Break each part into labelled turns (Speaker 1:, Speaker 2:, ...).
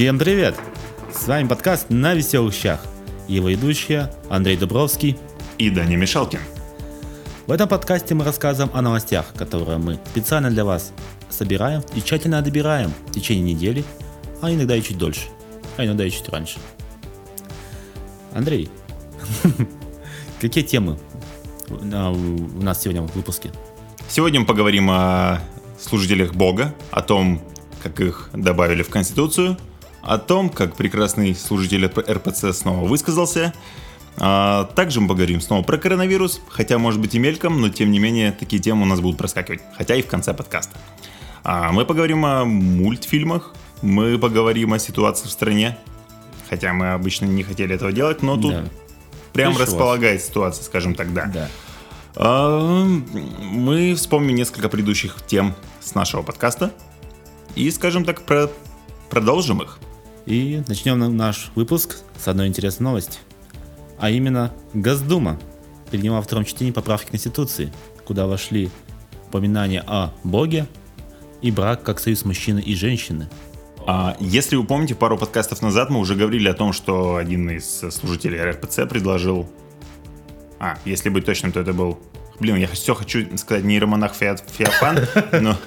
Speaker 1: Всем привет! С вами подкаст «На веселых щах». Его ведущие Андрей Дубровский
Speaker 2: и Даня Мишалкин.
Speaker 1: В этом подкасте мы рассказываем о новостях, которые мы специально для вас собираем и тщательно добираем в течение недели, а иногда и чуть дольше, а иногда и чуть раньше. Андрей, какие темы у нас сегодня в выпуске?
Speaker 2: Сегодня мы поговорим о служителях Бога, о том, как их добавили в Конституцию, о том, как прекрасный служитель РПЦ снова высказался. А также мы поговорим снова про коронавирус, хотя может быть и мельком, но тем не менее такие темы у нас будут проскакивать, хотя и в конце подкаста. А мы поговорим о мультфильмах, мы поговорим о ситуации в стране, хотя мы обычно не хотели этого делать, но тут да. прям Пришлось. располагает ситуация, скажем так, да. да. А, мы вспомним несколько предыдущих тем с нашего подкаста и, скажем так, про... продолжим их.
Speaker 1: И начнем наш выпуск с одной интересной новости. А именно, Госдума приняла во втором чтении поправки к Конституции, куда вошли упоминания о Боге и брак как союз мужчины и женщины.
Speaker 2: А если вы помните, пару подкастов назад мы уже говорили о том, что один из служителей РПЦ предложил... А, если быть точным, то это был Блин, я все хочу сказать нейромонах Феофан, но,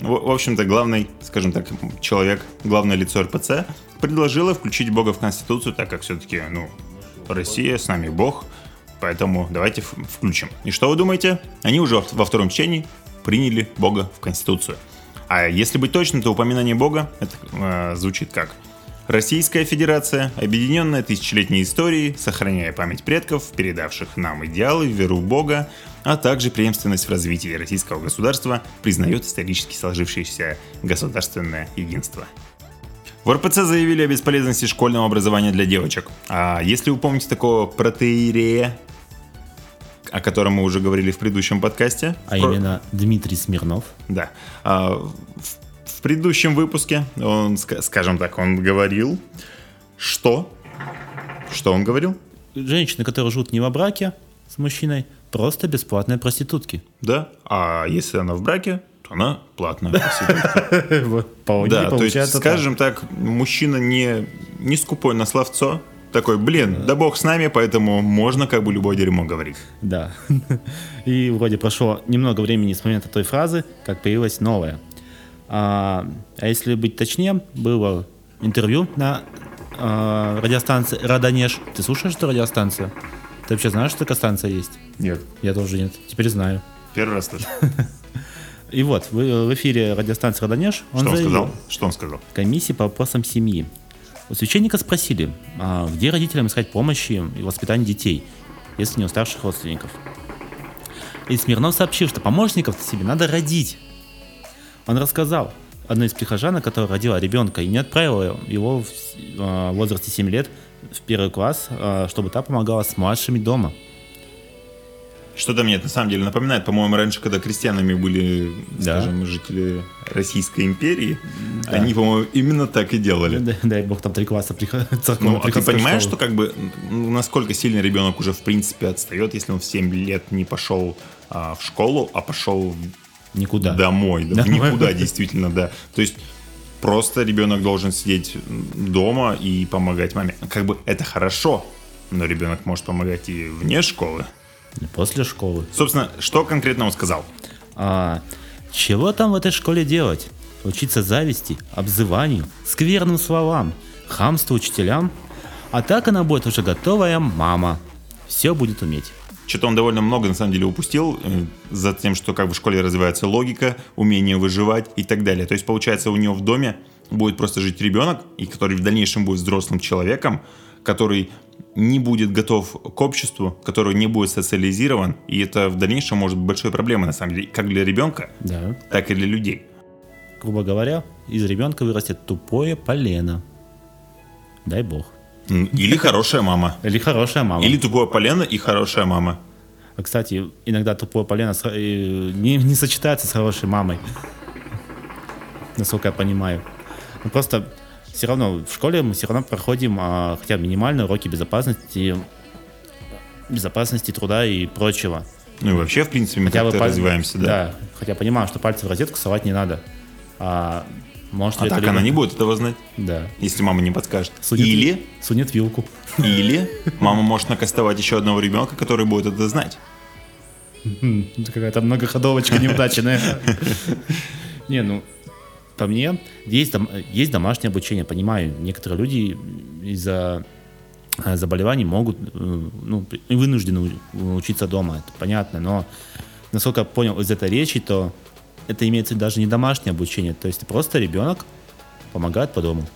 Speaker 2: в общем-то, главный, скажем так, человек, главное лицо РПЦ, предложила включить Бога в Конституцию, так как все-таки, ну, Россия, с нами Бог, поэтому давайте включим. И что вы думаете? Они уже во втором чтении приняли Бога в Конституцию. А если быть точным, то упоминание Бога это э, звучит как – Российская Федерация, объединенная тысячелетней историей, сохраняя память предков, передавших нам идеалы, веру в Бога, а также преемственность в развитии российского государства, признает исторически сложившееся государственное единство. В РПЦ заявили о бесполезности школьного образования для девочек. А если вы помните такого протеерея, о котором мы уже говорили в предыдущем подкасте.
Speaker 1: А про... именно Дмитрий Смирнов.
Speaker 2: Да. А, в в предыдущем выпуске он, скажем так, он говорил, что... Что он говорил?
Speaker 1: Женщины, которые живут не во браке с мужчиной, просто бесплатные проститутки.
Speaker 2: Да, а если она в браке, то она платная проститутка. Да, то есть, скажем так, мужчина не, не скупой на словцо, такой, блин, да бог с нами, поэтому можно как бы любое дерьмо говорить.
Speaker 1: Да. И вроде прошло немного времени с момента той фразы, как появилась новая. А, а если быть точнее, было интервью на а, радиостанции Радонеж. Ты слушаешь эту радиостанцию? Ты вообще знаешь, что такая станция есть?
Speaker 2: Нет.
Speaker 1: Я тоже нет. Теперь знаю.
Speaker 2: Первый раз слышу.
Speaker 1: И вот, в, эфире радиостанции Радонеж
Speaker 2: он Что он заявил, сказал? Что он сказал?
Speaker 1: Комиссии по вопросам семьи. У священника спросили, а где родителям искать помощи и воспитания детей, если не у старших родственников. И Смирнов сообщил, что помощников себе надо родить, он рассказал одной из прихожанок, которая родила ребенка и не отправила его в э, возрасте 7 лет в первый класс, э, чтобы та помогала с младшими дома.
Speaker 2: Что-то мне на самом деле напоминает, по-моему, раньше, когда крестьянами были, да. скажем, жители Российской империи, да. они, по-моему, именно так и делали.
Speaker 1: Да, дай бог, там три класса
Speaker 2: церковного Ну, а ты понимаешь, школы. что как бы, насколько сильно ребенок уже в принципе отстает, если он в 7 лет не пошел а, в школу, а пошел
Speaker 1: Никуда.
Speaker 2: Домой. Да, Домой. Никуда, действительно, да. То есть просто ребенок должен сидеть дома и помогать маме. Как бы это хорошо, но ребенок может помогать и вне школы.
Speaker 1: И после школы.
Speaker 2: Собственно, что конкретно он сказал?
Speaker 1: А, чего там в этой школе делать? Учиться зависти, обзыванию, скверным словам, хамству учителям? А так она будет уже готовая мама. Все будет уметь.
Speaker 2: Что-то он довольно много, на самом деле, упустил э, за тем, что как в школе развивается логика, умение выживать и так далее. То есть, получается, у него в доме будет просто жить ребенок, и который в дальнейшем будет взрослым человеком, который не будет готов к обществу, который не будет социализирован, и это в дальнейшем может быть большой проблемой, на самом деле, как для ребенка, да. так и для людей.
Speaker 1: Грубо говоря, из ребенка вырастет тупое полено. Дай бог.
Speaker 2: Или хорошая мама.
Speaker 1: Или хорошая мама.
Speaker 2: Или тупое полено и хорошая мама.
Speaker 1: А, кстати, иногда тупое полено не, не сочетается с хорошей мамой. Насколько я понимаю. Ну, просто все равно в школе мы все равно проходим а, хотя бы минимальные уроки безопасности, безопасности труда и прочего.
Speaker 2: Ну и вообще, в принципе, мы хотя как-то паль... развиваемся, да? Да,
Speaker 1: хотя понимаю, что пальцы в розетку совать не надо. А Может,
Speaker 2: А так
Speaker 1: ребенок-
Speaker 2: она не будет этого знать,
Speaker 1: Да.
Speaker 2: если мама не подскажет.
Speaker 1: Сунет-
Speaker 2: Или,
Speaker 1: Сунет вилку.
Speaker 2: или мама может накастовать еще одного ребенка, который будет это знать.
Speaker 1: Это Какая-то многоходовочка неудачная. Не, ну, по мне, есть, дом- есть домашнее обучение, понимаю. Некоторые люди из-за э, заболеваний могут, э, ну, вынуждены учиться дома, это понятно, но насколько я понял из этой речи, то это имеется даже не домашнее обучение, то есть просто ребенок помогает по дому.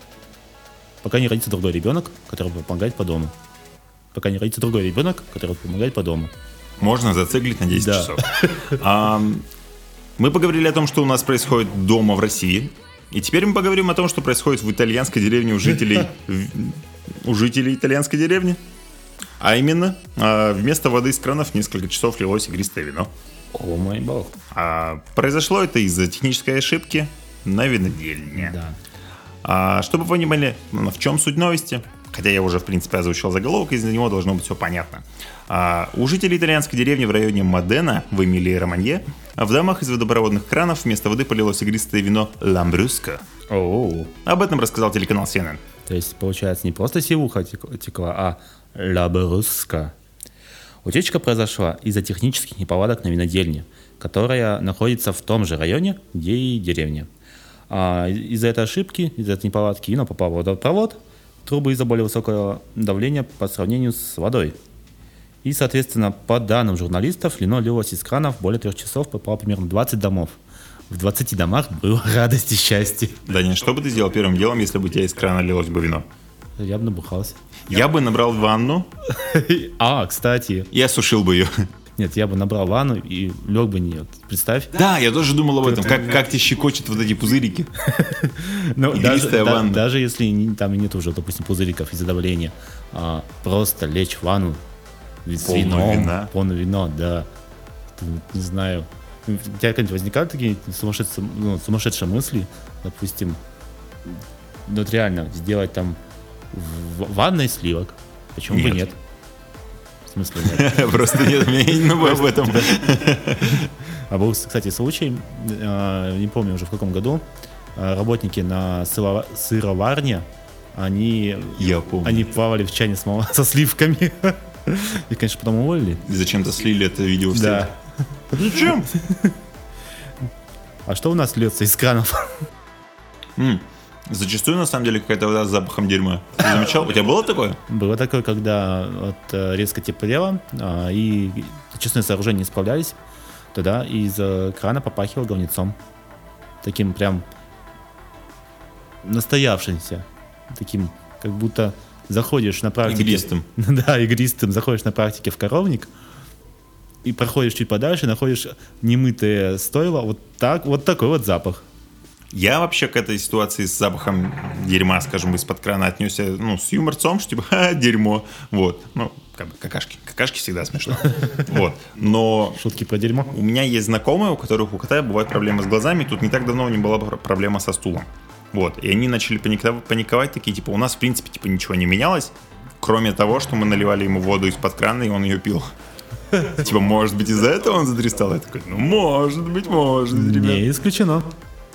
Speaker 1: Пока не родится другой ребенок, который помогает по дому. Пока не родится другой ребенок, который помогает по дому.
Speaker 2: Можно зациклить на 10
Speaker 1: Да.
Speaker 2: часов. А, мы поговорили о том, что у нас происходит дома в России. И теперь мы поговорим о том, что происходит в итальянской деревне у жителей, у жителей итальянской деревни. А именно, а, вместо воды из кранов несколько часов лилось игристое вино.
Speaker 1: О мой бог.
Speaker 2: А, произошло это из-за технической ошибки на винодельне.
Speaker 1: Да.
Speaker 2: А, чтобы вы понимали, м, в чем суть новости, хотя я уже, в принципе, озвучил заголовок, из-за него должно быть все понятно. А, у жителей итальянской деревни в районе Модена в Эмилии Романье в домах из водопроводных кранов вместо воды полилось игристое вино Ламбрюско.
Speaker 1: Оу.
Speaker 2: Об этом рассказал телеканал CNN.
Speaker 1: То есть, получается, не просто сивуха тек- текла, а лабруска. Утечка произошла из-за технических неполадок на винодельне, которая находится в том же районе, где и деревня. А из-за этой ошибки, из-за этой неполадки вино попало в водопровод, трубы из-за более высокого давления по сравнению с водой. И, соответственно, по данным журналистов, вино лилось из кранов более трех часов, попало примерно 20 домов. В 20 домах было радость и счастье.
Speaker 2: Даня, что бы ты сделал первым делом, если бы у тебя из крана лилось бы вино?
Speaker 1: Я бы набухался.
Speaker 2: Я бы набрал ванну
Speaker 1: А, кстати,
Speaker 2: и осушил бы ее.
Speaker 1: нет, я бы набрал ванну и лег бы не. Представь.
Speaker 2: Да, я тоже думал об этом. Как, как тебе щекочет вот эти пузырики.
Speaker 1: Ну, даже, да-
Speaker 2: ванна.
Speaker 1: даже если там нет уже, допустим, пузыриков из-за давления, а, просто лечь в ванну с вином,
Speaker 2: вина.
Speaker 1: полное вино, да. Не знаю. У тебя когда-нибудь возникают такие сумасшедшие, ну, сумасшедшие мысли, допустим, ну, вот реально сделать там в ванной сливок? Почему бы
Speaker 2: Нет.
Speaker 1: нет? В смысле нет?
Speaker 2: Просто нет, я не думаю об этом.
Speaker 1: А был, кстати, случай, э, не помню уже в каком году, э, работники на сыро- сыроварне, они,
Speaker 2: Я помню.
Speaker 1: они плавали в чане со сливками. И, конечно, потом уволили.
Speaker 2: И зачем-то слили это видео в
Speaker 1: Да.
Speaker 2: Зачем?
Speaker 1: А что у нас льется из кранов?
Speaker 2: Зачастую, на самом деле, какая-то вода с запахом дерьма. Ты замечал? У тебя было такое?
Speaker 1: Было такое, когда вот, э, резко теплело, а, и очистные сооружения не справлялись, тогда из крана попахивал говнецом. Таким прям настоявшимся. Таким, как будто заходишь на практике...
Speaker 2: Игристым.
Speaker 1: Да, игристым. Заходишь на практике в коровник, и проходишь чуть подальше, находишь немытое стойло, вот так, вот такой вот запах.
Speaker 2: Я вообще к этой ситуации с запахом дерьма, скажем, из-под крана отнесся, ну, с юморцом, что типа, ха, дерьмо. Вот. Ну, как бы какашки. Какашки всегда смешно. Вот. Но
Speaker 1: Шутки про дерьмо.
Speaker 2: у меня есть знакомые, у которых у кота бывают проблемы с глазами. Тут не так давно у них была пр- проблема со стулом. Вот. И они начали паниковать, паниковать такие, типа, у нас, в принципе, типа, ничего не менялось, кроме того, что мы наливали ему воду из-под крана, и он ее пил. Типа, может быть, из-за этого он задристал? Я такой, ну, может быть, может быть, ребят.
Speaker 1: Не исключено.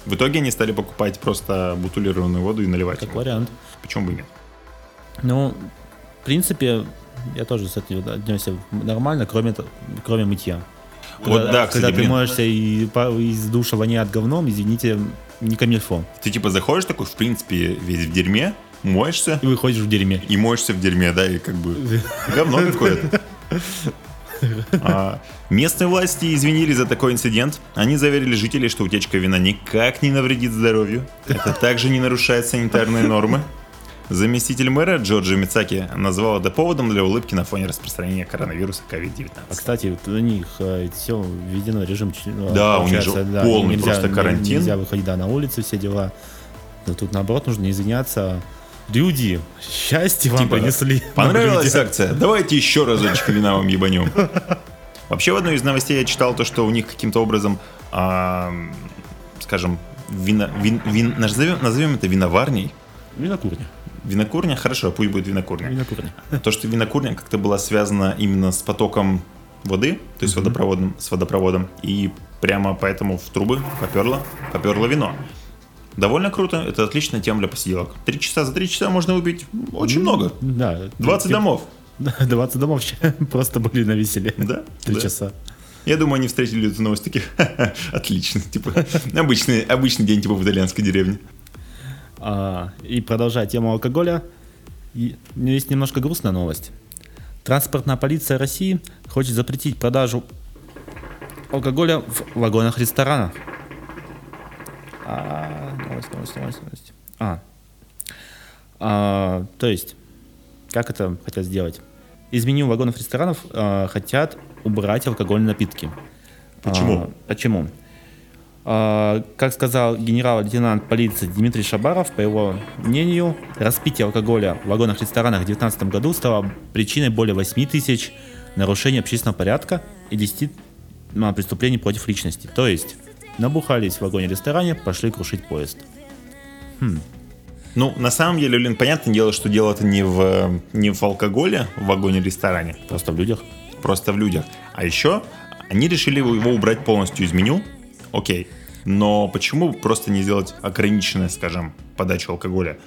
Speaker 2: В итоге они стали покупать просто бутылированную воду и наливать.
Speaker 1: Как вариант.
Speaker 2: Почему бы и нет?
Speaker 1: Ну, в принципе, я тоже с этим отнесся нормально, кроме, кроме мытья.
Speaker 2: Вот
Speaker 1: Когда-
Speaker 2: да, кстати,
Speaker 1: Когда ты
Speaker 2: блин.
Speaker 1: моешься и из душа воняет говном, извините, не камильфо.
Speaker 2: Ты типа заходишь такой, в принципе, весь в дерьме, моешься
Speaker 1: И выходишь в дерьме.
Speaker 2: и моешься в дерьме, да, и как бы говно какое-то. А, местные власти извинились за такой инцидент. Они заверили жителей, что утечка вина никак не навредит здоровью. Это также не нарушает санитарные нормы. Заместитель мэра Джорджи Мицаки назвал это поводом для улыбки на фоне распространения коронавируса COVID-19.
Speaker 1: А кстати, вот у них все введено режим. ну,
Speaker 2: Да, у них же
Speaker 1: получается,
Speaker 2: полный
Speaker 1: нельзя-
Speaker 2: просто карантин.
Speaker 1: Нельзя выходить да, на улицы, все дела. Но тут наоборот нужно извиняться. Люди, счастье вам
Speaker 2: Типа,
Speaker 1: принесли.
Speaker 2: Понравилась
Speaker 1: Люди.
Speaker 2: акция? Давайте еще разочек вина вам ебанем. Вообще, в одной из новостей я читал то, что у них каким-то образом, а, скажем, вина, вин, вин- назовем, назовем это виноварней.
Speaker 1: Винокурня.
Speaker 2: Винокурня, хорошо, пусть будет винокурня.
Speaker 1: Винокурня.
Speaker 2: То, что винокурня как-то была связана именно с потоком воды, то есть водопроводом, с водопроводом, и прямо поэтому в трубы поперло, поперло вино. Довольно круто, это отличная тема для посиделок. Три часа за три часа можно выпить очень много.
Speaker 1: Да.
Speaker 2: 20
Speaker 1: типа-
Speaker 2: домов.
Speaker 1: Да, 20 домов просто были на веселе.
Speaker 2: Да,
Speaker 1: Три
Speaker 2: да.
Speaker 1: часа.
Speaker 2: Я думаю, они встретили эту новость такие, «Ха-ха, отлично, типа, обычный, обычный день, типа, в итальянской деревне.
Speaker 1: А, и продолжая тему алкоголя, и- у меня есть немножко грустная новость. Транспортная полиция России хочет запретить продажу алкоголя в вагонах ресторанов. А, новость, новость, новость, новость. А. А, то есть, как это хотят сделать? Из меню вагонов ресторанов а, хотят убрать алкогольные напитки.
Speaker 2: Почему?
Speaker 1: А, почему? А, Как сказал генерал-лейтенант полиции Дмитрий Шабаров, по его мнению, распитие алкоголя в вагонах-ресторанах в 2019 году стало причиной более 8 тысяч нарушений общественного порядка и 10 а, преступлений против личности. То есть, набухались в вагоне-ресторане, пошли крушить поезд.
Speaker 2: Ну, на самом деле, блин, понятное дело, что дело это не в, не в алкоголе в вагоне-ресторане,
Speaker 1: Просто в людях.
Speaker 2: просто в людях. А еще они решили его убрать полностью из меню, окей. Но почему просто не сделать ограниченную, скажем, подачу алкоголя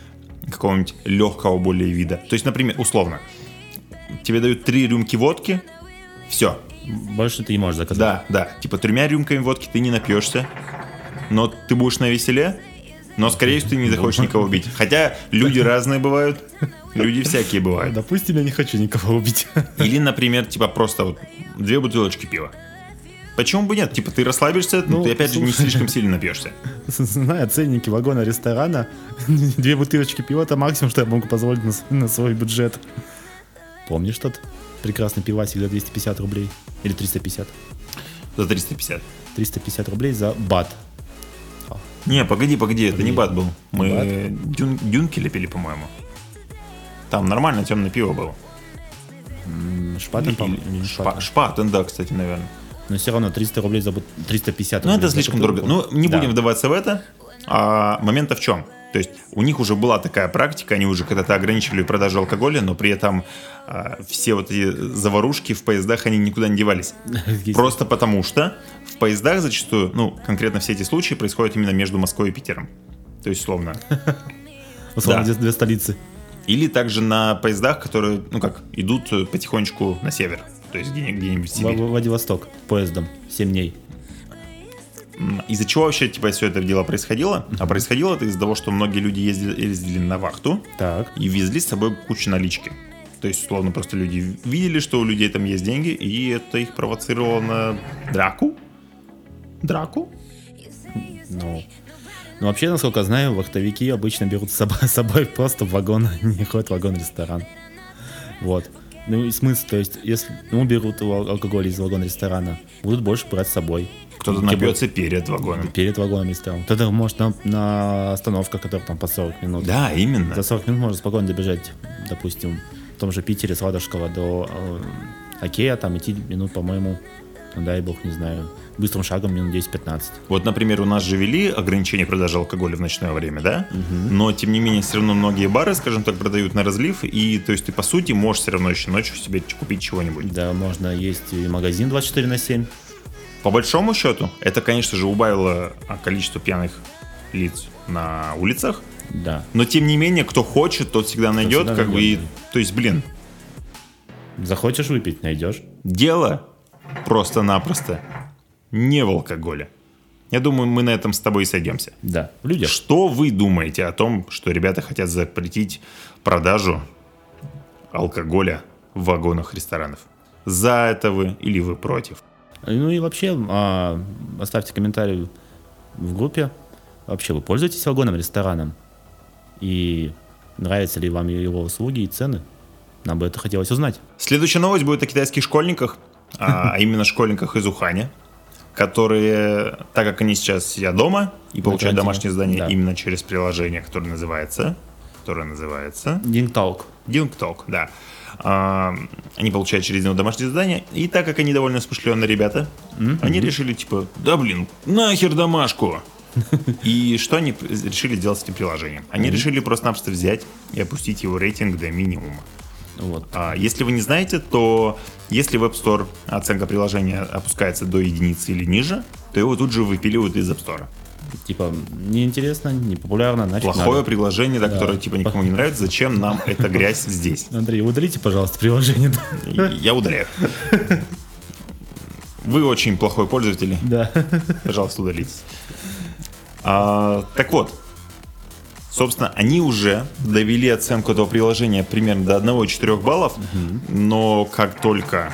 Speaker 2: какого-нибудь легкого более вида? То есть, например, условно, тебе дают три рюмки водки, все,
Speaker 1: Больше ты не можешь заказать.
Speaker 2: Да, да. Типа тремя рюмками водки ты не напьешься, но ты будешь на веселе, но скорее всего ты не захочешь никого убить. Хотя люди разные бывают, люди всякие бывают.
Speaker 1: Допустим, я не хочу никого убить.
Speaker 2: Или, например, типа просто вот две бутылочки пива. Почему бы нет? Типа ты расслабишься, но
Speaker 1: Ну,
Speaker 2: ты опять же не
Speaker 1: слушай.
Speaker 2: слишком сильно напьешься.
Speaker 1: Зная ценники вагона ресторана, две бутылочки пива это максимум, что я могу позволить на, на свой бюджет. Помнишь тот прекрасный пивасик за 250 рублей? Или 350?
Speaker 2: За 350.
Speaker 1: 350 рублей за бат.
Speaker 2: Не, погоди, погоди, это не
Speaker 1: Погоди.
Speaker 2: бат был. Мы дюн, дюнки лепили, по-моему. Там нормально темное пиво было.
Speaker 1: Шпатен, по-моему,
Speaker 2: Шпа-
Speaker 1: Шпатен.
Speaker 2: Да, кстати, наверное.
Speaker 1: Но все равно 300 рублей за бут- 350
Speaker 2: Ну, это слишком дорого. Ну, не
Speaker 1: Да.
Speaker 2: будем вдаваться в это. А, момент в чем? То есть у них уже была такая практика, они уже когда-то ограничивали продажу алкоголя, но при этом а, все вот эти заварушки в поездах, они никуда не девались. Просто потому что в поездах зачастую, ну, конкретно все эти случаи происходят именно между Москвой и Питером. То есть, условно.
Speaker 1: условно,
Speaker 2: да.
Speaker 1: две, столицы.
Speaker 2: Или также на поездах, которые, ну как, идут э, потихонечку на север. То есть где- где-нибудь в Сибирь.
Speaker 1: Владивосток поездом 7 дней.
Speaker 2: Из-за чего вообще типа все это дело происходило? А происходило это из-за того, что многие люди ездили, ездили на вахту
Speaker 1: Так.
Speaker 2: и везли с собой кучу налички. То есть, условно, просто люди видели, что у людей там есть деньги, и это их провоцировало на драку. Драку?
Speaker 1: Ну, ну, вообще, насколько я знаю, вахтовики обычно берут с собой, с собой просто вагон, не ходят вагон-ресторан. Вот. Ну и смысл, то есть, если ну, берут ал- алкоголь из вагона ресторана, будут больше брать с собой.
Speaker 2: Кто-то
Speaker 1: И
Speaker 2: напьется перед вагоном.
Speaker 1: Перед вагоном ресторана. Кто-то может на, на остановках, которых там по 40 минут.
Speaker 2: Да, именно.
Speaker 1: За 40 минут можно спокойно добежать, допустим, в том же Питере с Ладожского до э, Окея, там идти минут, по-моему, ну, дай бог, не знаю, быстрым шагом минут 10-15.
Speaker 2: Вот, например, у нас же вели ограничение продажи алкоголя в ночное время, да? Но, тем не менее, все равно многие бары, скажем так, продают на разлив, и, то есть, ты, по сути, можешь все равно еще ночью себе купить чего-нибудь.
Speaker 1: Да, можно есть и магазин 24 на 7.
Speaker 2: По большому счету, это, конечно же, убавило а, количество пьяных лиц на улицах,
Speaker 1: Да.
Speaker 2: но, тем не менее, кто хочет, тот всегда найдет,
Speaker 1: всегда
Speaker 2: как бы, и,
Speaker 1: найдет,
Speaker 2: то есть, блин,
Speaker 1: Захочешь выпить, найдешь.
Speaker 2: дело просто-напросто не в алкоголе. Я думаю, мы на этом с тобой и сойдемся.
Speaker 1: Да, в людях.
Speaker 2: Что вы думаете о том, что ребята хотят запретить продажу алкоголя в вагонах ресторанов? За это вы или вы против?
Speaker 1: Ну и вообще, а, оставьте комментарий в группе. Вообще, вы пользуетесь вагоном, рестораном? И нравятся ли вам его услуги и цены? Нам бы это хотелось узнать.
Speaker 2: Следующая новость будет о китайских школьниках, а а именно школьниках из Уханя, которые, так как они сейчас сидят дома и получают домашнее задание
Speaker 1: да.
Speaker 2: именно через приложение, которое называется, которое называется
Speaker 1: Дингталк.
Speaker 2: DingTalk, да. А, они получают через него домашнее задание, и так как они довольно смышленые ребята, они решили, типа, да блин, нахер домашку. И что они решили сделать с этим приложением? Они решили просто-напросто взять и опустить его рейтинг до минимума.
Speaker 1: Вот.
Speaker 2: А, Если вы не знаете, то если в App Store оценка приложения опускается до единицы или ниже, то его тут же выпиливают из App Store.
Speaker 1: Типа, неинтересно, непопулярно, нафиг
Speaker 2: Плохое
Speaker 1: надо.
Speaker 2: приложение, да,
Speaker 1: Да.
Speaker 2: которое типа никому не нравится. Зачем нам эта грязь здесь?
Speaker 1: Андрей, удалите, пожалуйста, приложение.
Speaker 2: Я удаляю. Вы очень плохой пользователь.
Speaker 1: Да.
Speaker 2: Пожалуйста, удалитесь. А, так вот, собственно, они уже довели оценку этого приложения примерно до 1-4 баллов, но как только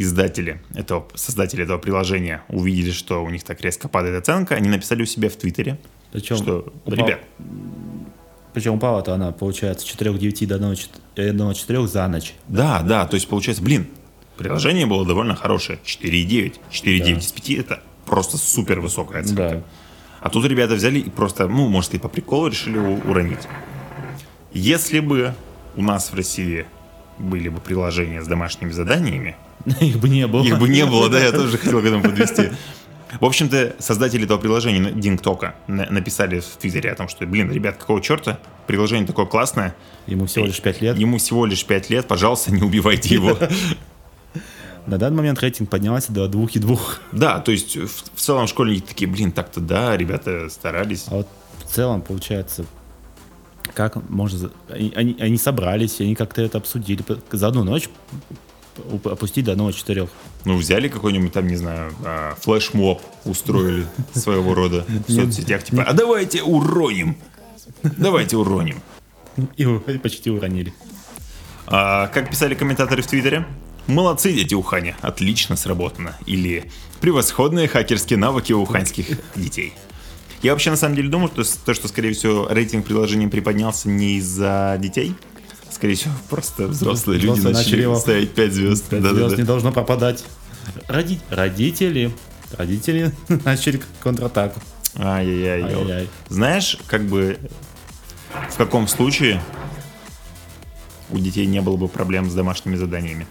Speaker 2: издатели этого, создатели этого приложения увидели, что у них так резко падает оценка, они написали у себя в Твиттере,
Speaker 1: Причем,
Speaker 2: что,
Speaker 1: упал-
Speaker 2: ребят,
Speaker 1: причем упала-то она, получается, с 4-9 до 1-4 за ночь.
Speaker 2: да, да, то есть получается, блин, приложение было довольно хорошее, 4,9, 4,9 из 5 это просто супер высокая оценка.
Speaker 1: Да.
Speaker 2: А тут ребята взяли и просто, ну, может, и по приколу решили уронить. Если бы у нас в России были бы приложения с домашними заданиями,
Speaker 1: Их бы не было.
Speaker 2: их бы не было, да, я тоже хотел к этому подвести. В общем-то, создатели этого приложения, Дингтока, написали в Твиттере о том, что, блин, ребят, какого черта? Приложение такое классное,
Speaker 1: Ему всего лишь 5 лет.
Speaker 2: ему всего лишь 5 лет, пожалуйста, не убивайте его.
Speaker 1: На данный момент рейтинг поднялся до 2,2.
Speaker 2: Да, то есть в в целом школьники такие, блин, так-то да, ребята старались.
Speaker 1: А вот в целом, получается, как можно... Они, они, собрались, они как-то это обсудили. За одну ночь опустить до 1,4.
Speaker 2: Ну, взяли какой-нибудь там, не знаю, а, флешмоб, устроили своего рода в соцсетях, типа, а давайте уроним, давайте уроним.
Speaker 1: И почти уронили.
Speaker 2: А, как писали комментаторы в Твиттере, молодцы, дети Уханя, отлично сработано. Или превосходные хакерские навыки у уханьских детей. Я вообще на самом деле думаю, что то, что, скорее всего, рейтинг приложения приподнялся не из-за детей, скорее всего, просто взрослые люди начали
Speaker 1: начали
Speaker 2: ставить 5 звезд.
Speaker 1: Пять
Speaker 2: Да-да-да.
Speaker 1: звезд не должно пропадать. Роди- Родители. Родители начали контратаку.
Speaker 2: Ай-яй-яй.
Speaker 1: Ай-яй-яй.
Speaker 2: Знаешь, как бы в каком случае у детей не было бы проблем с домашними заданиями?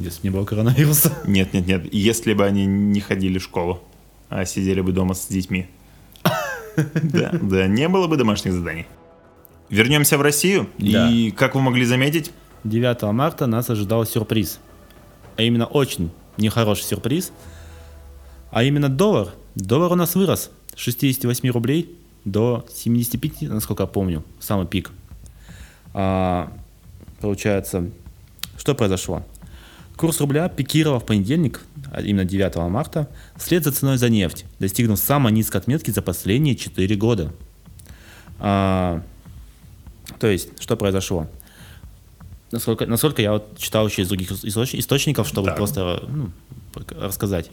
Speaker 1: Если бы не было коронавируса.
Speaker 2: Нет, нет, нет. Если бы они не ходили в школу, а сидели бы дома с детьми. Да, да, не было бы домашних заданий. Вернемся в Россию.
Speaker 1: Да.
Speaker 2: И, как вы могли заметить,
Speaker 1: 9 марта нас ожидал сюрприз. А именно очень нехороший сюрприз. А именно доллар. Доллар у нас вырос с 68 рублей до 75, насколько я помню, самый пик. А, получается, что произошло? Курс рубля пикировал в понедельник, а именно 9 марта, вслед за ценой за нефть, достигнув самой низкой отметки за последние 4 года. А, то есть, что произошло? Насколько, насколько я вот читал еще из других источ- источников, чтобы
Speaker 2: Да.
Speaker 1: просто ну, рассказать.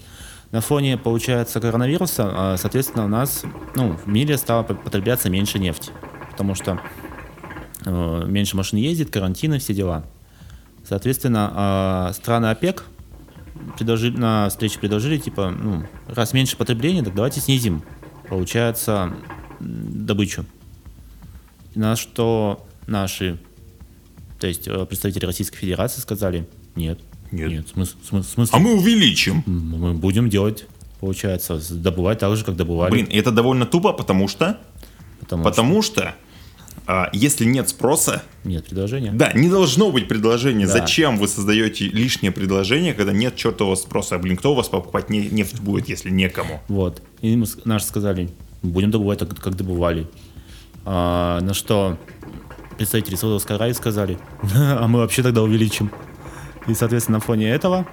Speaker 1: На фоне, получается, коронавируса, а, соответственно, у нас ну, в мире стало по- потребляться меньше нефти, потому что э, меньше машин ездит, карантины, все дела. Соответственно, а, страны ОПЕК предложили, на встрече предложили, типа, ну, раз меньше потребления, так давайте снизим, получается, добычу. На что наши, то есть э, представители Российской Федерации сказали, нет,
Speaker 2: Нет.
Speaker 1: нет, смысл, смысл, смысл-
Speaker 2: а мы увеличим.
Speaker 1: Мы будем делать, получается, добывать так же, как добывали.
Speaker 2: Блин, это довольно тупо, потому что,
Speaker 1: потому,
Speaker 2: потому что, а, если нет спроса,
Speaker 1: что нет предложения.
Speaker 2: Да, не должно быть предложения.
Speaker 1: Да.
Speaker 2: Зачем вы создаете лишнее предложение, когда нет чертового спроса? Блин, кто у вас покупать не- нефть будет, если некому?
Speaker 1: Вот. И мы, наши сказали, будем добывать так, как добывали. А, на что представители Саудовской Аравии сказали, а мы вообще тогда увеличим. И, соответственно, на фоне этого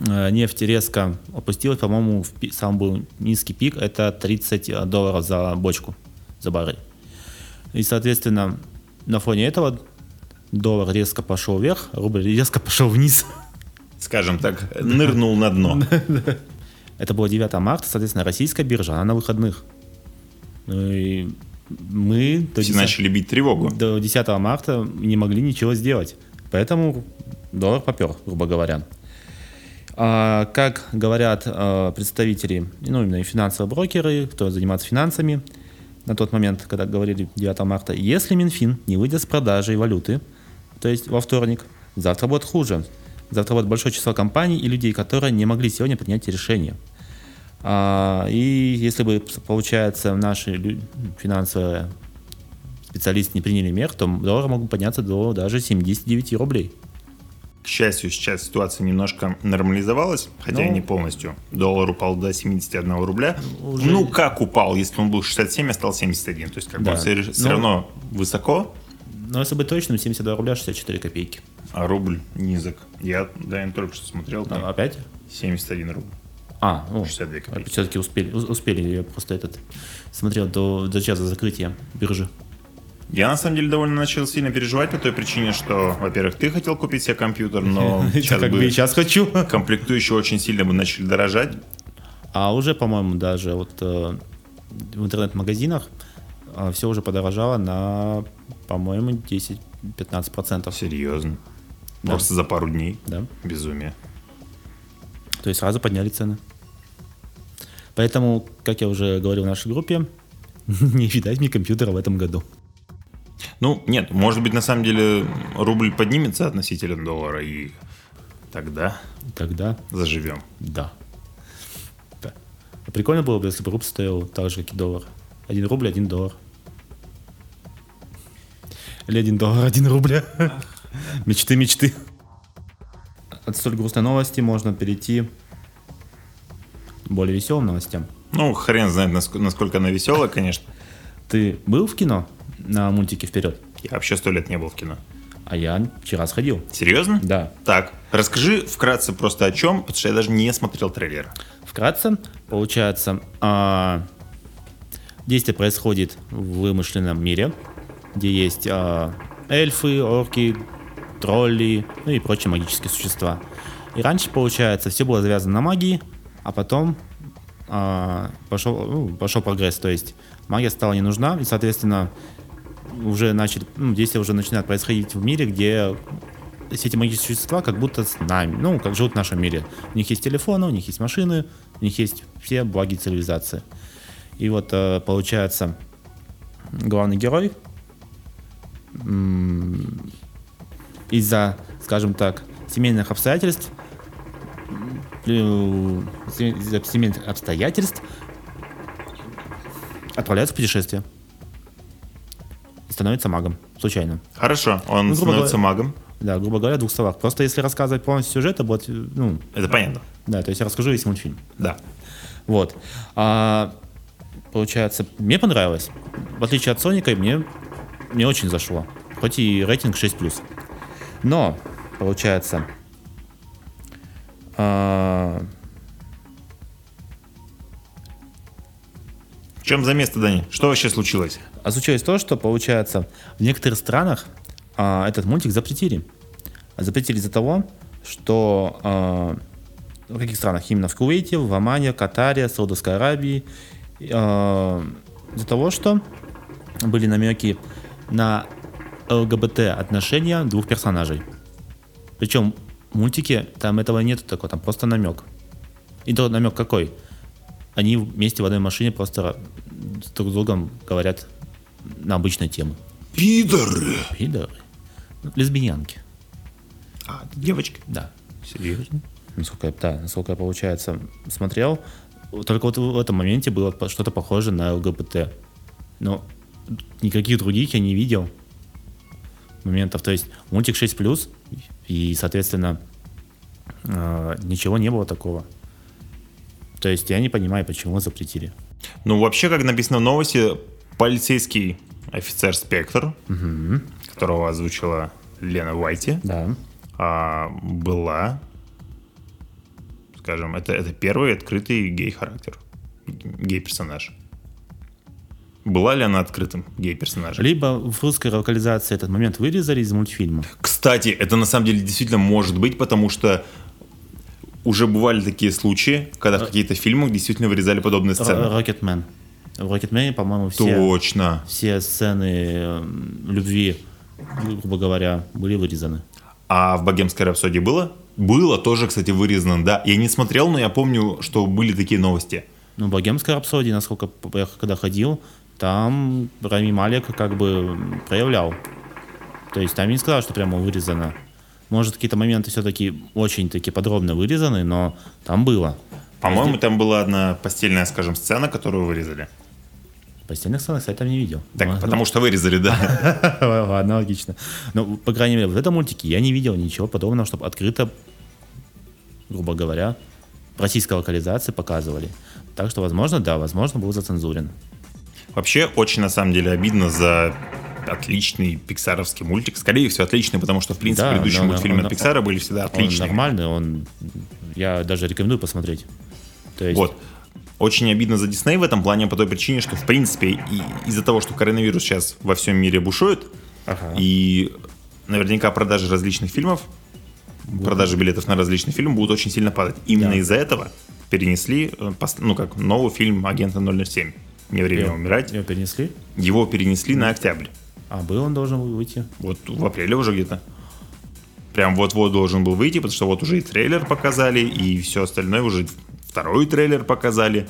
Speaker 1: э, нефть резко опустилась, по-моему, самый был низкий пик, это 30 долларов за бочку, за баррель. И, соответственно, на фоне этого доллар резко пошел вверх, рубль резко пошел вниз.
Speaker 2: Скажем так, нырнул на дно.
Speaker 1: Это было 9 марта, соответственно, российская биржа, она на выходных. Ну и мы до
Speaker 2: Все
Speaker 1: 10,
Speaker 2: начали бить тревогу.
Speaker 1: до 10 марта не могли ничего сделать. Поэтому доллар попер, грубо говоря. А, как говорят а, представители, ну именно и финансовые брокеры, кто занимается финансами, на тот момент, когда говорили 9 марта, если Минфин не выйдет с продажей валюты, то есть во вторник, завтра будет хуже. Завтра будет большое число компаний и людей, которые не могли сегодня принять решение. А, и если бы, получается, наши финансовые специалисты не приняли мер, то доллар мог бы подняться до даже 79 рублей.
Speaker 2: К счастью, сейчас ситуация немножко нормализовалась, хотя
Speaker 1: Ну.
Speaker 2: и не полностью. Доллар упал до 71 рубля.
Speaker 1: Уже-
Speaker 2: Ну, как упал? Если он был 67, а стал 71. То есть, как
Speaker 1: Да.
Speaker 2: бы все,
Speaker 1: Ну.
Speaker 2: равно высоко,
Speaker 1: Но если быть точным, 72 рубля 64 копейки.
Speaker 2: а рубль низок. Я, да, я только что смотрел, там
Speaker 1: А, Опять?
Speaker 2: 71 рубль.
Speaker 1: А, ну,
Speaker 2: 62 копейки.
Speaker 1: все-таки успели, успели, я просто этот смотрел до, до часа закрытия биржи.
Speaker 2: Я, на самом деле, довольно начал сильно переживать по той причине, что, во-первых, ты хотел купить себе компьютер, но сейчас
Speaker 1: как бы сейчас хочу.
Speaker 2: комплектующие очень сильно бы начали дорожать.
Speaker 1: А уже, по-моему, даже вот э, в интернет-магазинах все уже подорожало на, по-моему, 10-15%.
Speaker 2: Серьезно.
Speaker 1: Да.
Speaker 2: Просто за пару дней.
Speaker 1: Да.
Speaker 2: Безумие.
Speaker 1: То есть сразу подняли цены. Поэтому, как я уже говорил в нашей группе, не видать мне компьютера в этом году.
Speaker 2: Ну, нет, может быть, на самом деле рубль поднимется относительно доллара, и тогда
Speaker 1: Тогда
Speaker 2: заживем.
Speaker 1: да. Да. А Прикольно было бы, если бы рубль стоил так же, как и доллар. Один рубль, один доллар. Или один доллар, один рубль. Мечты, мечты. От столь грустной новости можно перейти более веселым новостям.
Speaker 2: Ну, хрен знает, наск- насколько она веселая, конечно.
Speaker 1: Ты был в кино на мультике «Вперед»?
Speaker 2: Я вообще сто лет не был в кино.
Speaker 1: А я вчера сходил.
Speaker 2: Серьезно?
Speaker 1: Да.
Speaker 2: Так, расскажи вкратце просто о чем, потому что я даже не смотрел трейлер.
Speaker 1: Вкратце, получается, а, действие происходит в вымышленном мире, где есть а, эльфы, орки, тролли, ну и прочие магические существа. И раньше, получается, все было завязано на магии, а потом а, пошел, ну, пошел прогресс, то есть магия стала не нужна, и, соответственно, уже начали, ну, действия уже начинают происходить в мире, где все эти магические существа как будто с нами, ну, как живут в нашем мире. У них есть телефоны, у них есть машины, у них есть все благи цивилизации. И вот э, получается, главный герой из-за, скажем так, семейных обстоятельств, э, семейных обстоятельств отправляется в путешествие. И становится магом, случайно.
Speaker 2: Хорошо, он
Speaker 1: Ну,
Speaker 2: становится
Speaker 1: говоря-
Speaker 2: магом.
Speaker 1: Да, грубо говоря, в двух словах. Просто если рассказывать полностью сюжет, это будет, э, ну,
Speaker 2: Это понятно.
Speaker 1: да, то есть я расскажу весь мультфильм.
Speaker 2: Да.
Speaker 1: Вот. А, получается, мне понравилось. В отличие от Соника, мне, мне очень зашло. Хоть и рейтинг 6+. Но, получается, а,
Speaker 2: В чем за место, Дани? Что вообще случилось?
Speaker 1: а случилось то, что, получается, в некоторых странах а, этот мультик запретили. Запретили из-за того, что а, в каких странах? Именно в Кувейте, в Омане, Катаре, Саудовской Аравии. а, из-за того, что были намеки на ЛГБТ отношения двух персонажей. Причем мультике там этого нет такого, там просто намек. И то намек какой? Они вместе в одной машине просто с друг с другом говорят на обычные темы.
Speaker 2: Пидоры!
Speaker 1: Пидоры. Ну, Лесбиянки,
Speaker 2: А, девочка.
Speaker 1: да.
Speaker 2: Серьезно?
Speaker 1: Насколько я, да, насколько я, получается, смотрел, только вот в этом моменте было что-то похоже на ЛГБТ. Но никаких других я не видел моментов. То есть мультик 6+, и, соответственно, э, ничего не было такого. То есть я не понимаю, почему запретили.
Speaker 2: Ну, вообще, как написано в новости, полицейский офицер Спектр, которого озвучила Лена Уайти,
Speaker 1: Да.
Speaker 2: а, была, скажем, это, это первый открытый гей-характер, гей-персонаж. Была ли она открытым гей-персонажем?
Speaker 1: Либо в русской локализации этот момент вырезали из мультфильма.
Speaker 2: Кстати, это на самом деле действительно может быть, потому что уже бывали такие случаи, когда в каких-то фильмах действительно вырезали подобные сцены.
Speaker 1: Рокетмен. В Рокетмене, по-моему, все,
Speaker 2: Точно.
Speaker 1: все сцены э, любви, грубо говоря, были вырезаны.
Speaker 2: А в «Богемской рапсодии» было? Было тоже, кстати, вырезано, да. Я не смотрел, но я помню, что были такие новости.
Speaker 1: Ну, «Богемская рапсодия», насколько я когда ходил, там Рами Малек как бы проявлял. То есть там не сказал, что прямо вырезано. Может, какие-то моменты все-таки очень-таки подробно вырезаны, но там было.
Speaker 2: По-моему, там была одна постельная, скажем, сцена, которую вырезали.
Speaker 1: Постельных сцен, кстати, не видел.
Speaker 2: Так,
Speaker 1: Ну,
Speaker 2: потому что вырезали, да.
Speaker 1: Ладно, логично. Ну, по крайней мере, в этом мультике я не видел ничего подобного, чтобы открыто, грубо говоря, российской локализации показывали. Так что, возможно, да, возможно, был зацензурен.
Speaker 2: Вообще, очень на самом деле обидно за отличный пиксаровский мультик. Скорее всего, отличный, потому что, в принципе,
Speaker 1: Да,
Speaker 2: предыдущие мультфильмы
Speaker 1: он-
Speaker 2: от Пиксара были всегда
Speaker 1: Он
Speaker 2: отличные.
Speaker 1: нормальный, он... Я даже рекомендую посмотреть. То есть,
Speaker 2: Вот. Очень обидно за Дисней в этом плане по той причине, что, в принципе, и из-за того, что коронавирус сейчас во всем мире бушует,
Speaker 1: Ага.
Speaker 2: и наверняка продажи различных фильмов, продажи билетов на различные фильмы будут очень сильно падать. Именно
Speaker 1: Да.
Speaker 2: из-за этого перенесли, э, ну как, новый фильм «Агента 007». «Не время
Speaker 1: Его-
Speaker 2: умирать».
Speaker 1: Его перенесли?
Speaker 2: Его перенесли на октябрь.
Speaker 1: А, был он должен был выйти.
Speaker 2: Вот в апреле уже где-то. Прям вот-вот должен был выйти, потому что вот уже и трейлер показали, и все остальное уже второй трейлер показали.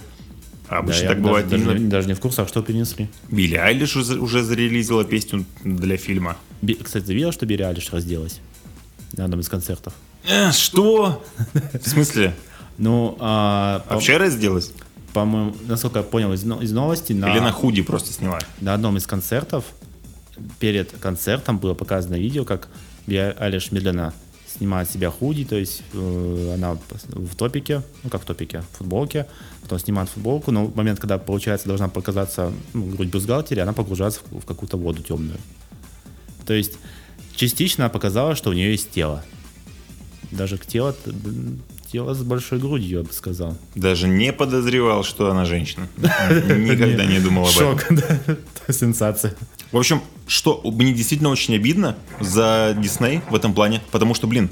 Speaker 2: А Обычно
Speaker 1: Да,
Speaker 2: так бывает
Speaker 1: даже,
Speaker 2: именно.
Speaker 1: даже, даже не в курсах, что перенесли.
Speaker 2: Билли Айлиш уже, уже зарелизила песню для фильма.
Speaker 1: Би- Кстати, ты видел, что Билли Айлиш разделась на одном из концертов?
Speaker 2: Э, что? В смысле?
Speaker 1: Ну, а, по-
Speaker 2: Вообще разделась?
Speaker 1: По-моему, насколько я понял из, из новости, на,
Speaker 2: Или на худи просто сняла?
Speaker 1: на одном из концертов, перед концертом было показано видео, как Айлиш медленно снимает себя худи, то есть э, она в топике, ну как в топике, в футболке, потом снимает футболку, но в момент, когда, получается, должна показаться ну, грудь бюстгальтере, она погружается в, в какую-то воду темную. То есть частично показала, что у нее есть тело. Даже к тело, тело с большой грудью, я бы сказал.
Speaker 2: Даже не подозревал, что она женщина. Никогда не думал об этом.
Speaker 1: Шок, да. Сенсация.
Speaker 2: В общем, что мне действительно очень обидно за Дисней в этом плане, потому что, блин,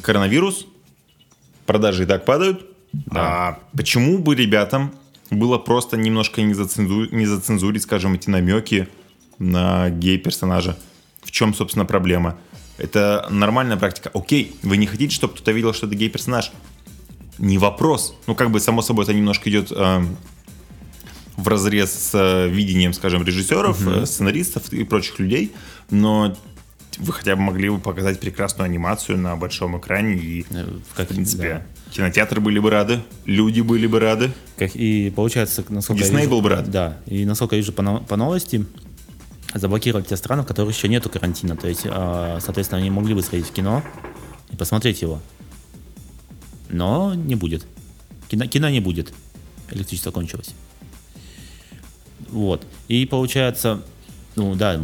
Speaker 2: коронавирус, продажи и так падают. А почему бы ребятам было просто немножко не, зацензу- не зацензурить, скажем, эти намеки на гей-персонажа? В чем, собственно, проблема? Это нормальная практика. Окей, вы не хотите, чтобы кто-то видел, что это гей-персонаж? Не вопрос. Ну, как бы, само собой, это немножко идет эм, в разрез с э, видением, скажем, режиссеров, э, сценаристов и прочих людей, но вы хотя бы могли бы показать прекрасную анимацию на большом экране, и,
Speaker 1: Э, Как,
Speaker 2: в принципе,
Speaker 1: да.
Speaker 2: кинотеатры были бы рады, люди были бы рады.
Speaker 1: Как, и получается, насколько
Speaker 2: Дисней
Speaker 1: я вижу,
Speaker 2: был бы рад.
Speaker 1: Да, и насколько я вижу по, по новости, заблокировали те страны, в которых еще нету карантина. То есть, а, соответственно, они могли бы сходить в кино и посмотреть его. Но не будет. Кино, кино не будет. Электричество кончилось. Вот. И получается, ну да,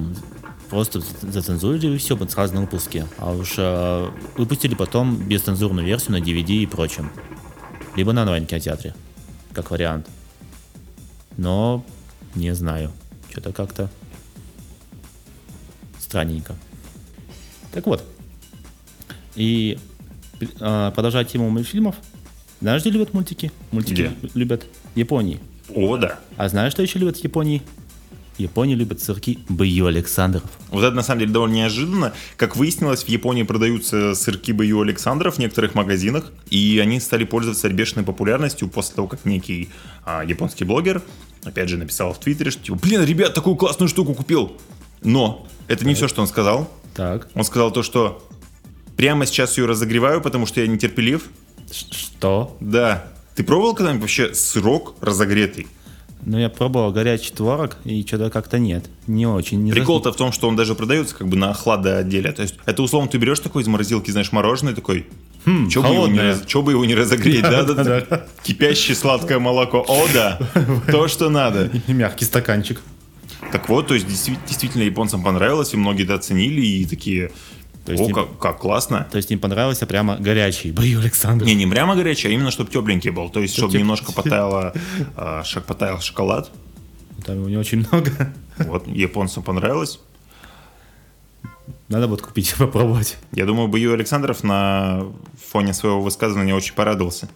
Speaker 1: просто зацензурили и все, сразу на выпуске. А уж а, выпустили потом бесцензурную версию на DVD и прочем. Либо на онлайн-кинотеатре, как вариант. Но не знаю. Что-то как-то странненько. Так вот. И а, продолжая тему мультфильмов. Знаешь, где любят мультики? Мультики
Speaker 2: Где?
Speaker 1: любят Японии.
Speaker 2: О, да.
Speaker 1: А знаешь, что еще любят в Японии? Японии любят сырки Б.Ю. Александров.
Speaker 2: Вот это на самом деле довольно неожиданно. Как выяснилось, в Японии продаются сырки Б.Ю. Александров в некоторых магазинах, и они стали пользоваться бешеной популярностью после того, как некий а, японский блогер, опять же, написал в Твиттере, что типа, блин, ребят, такую классную штуку купил. Но это не все, что он сказал.
Speaker 1: Так.
Speaker 2: Он сказал то, что прямо сейчас ее разогреваю, потому что я нетерпелив.
Speaker 1: Что?
Speaker 2: Да. Ты пробовал когда-нибудь вообще сырок разогретый?
Speaker 1: Ну, я пробовал горячий творог, и что-то как-то нет. Не очень. Не
Speaker 2: Прикол-то в том, что он даже продается как бы на хладоотделе. То есть это условно ты берешь такой из морозилки, знаешь, мороженое такой. Хм, чё, бы его не, чё бы его не разогреть, да, да, да. Кипящее сладкое молоко. О, да, то, что надо.
Speaker 1: И мягкий стаканчик.
Speaker 2: Так вот, то есть действи- действительно японцам понравилось, и многие это оценили, и такие,
Speaker 1: То есть
Speaker 2: о,
Speaker 1: им-
Speaker 2: как, как классно.
Speaker 1: То есть им понравился прямо горячий Б.Ю. Александров.
Speaker 2: Не, не прямо горячий, а именно, чтобы тепленький был. То есть, чтобы
Speaker 1: теп-
Speaker 2: немножко потаяло, а, шаг потаял шоколад.
Speaker 1: Там его не очень много.
Speaker 2: Вот, японцам понравилось.
Speaker 1: Надо будет купить и попробовать.
Speaker 2: Я думаю, Бою Александров на фоне своего высказывания очень порадовался.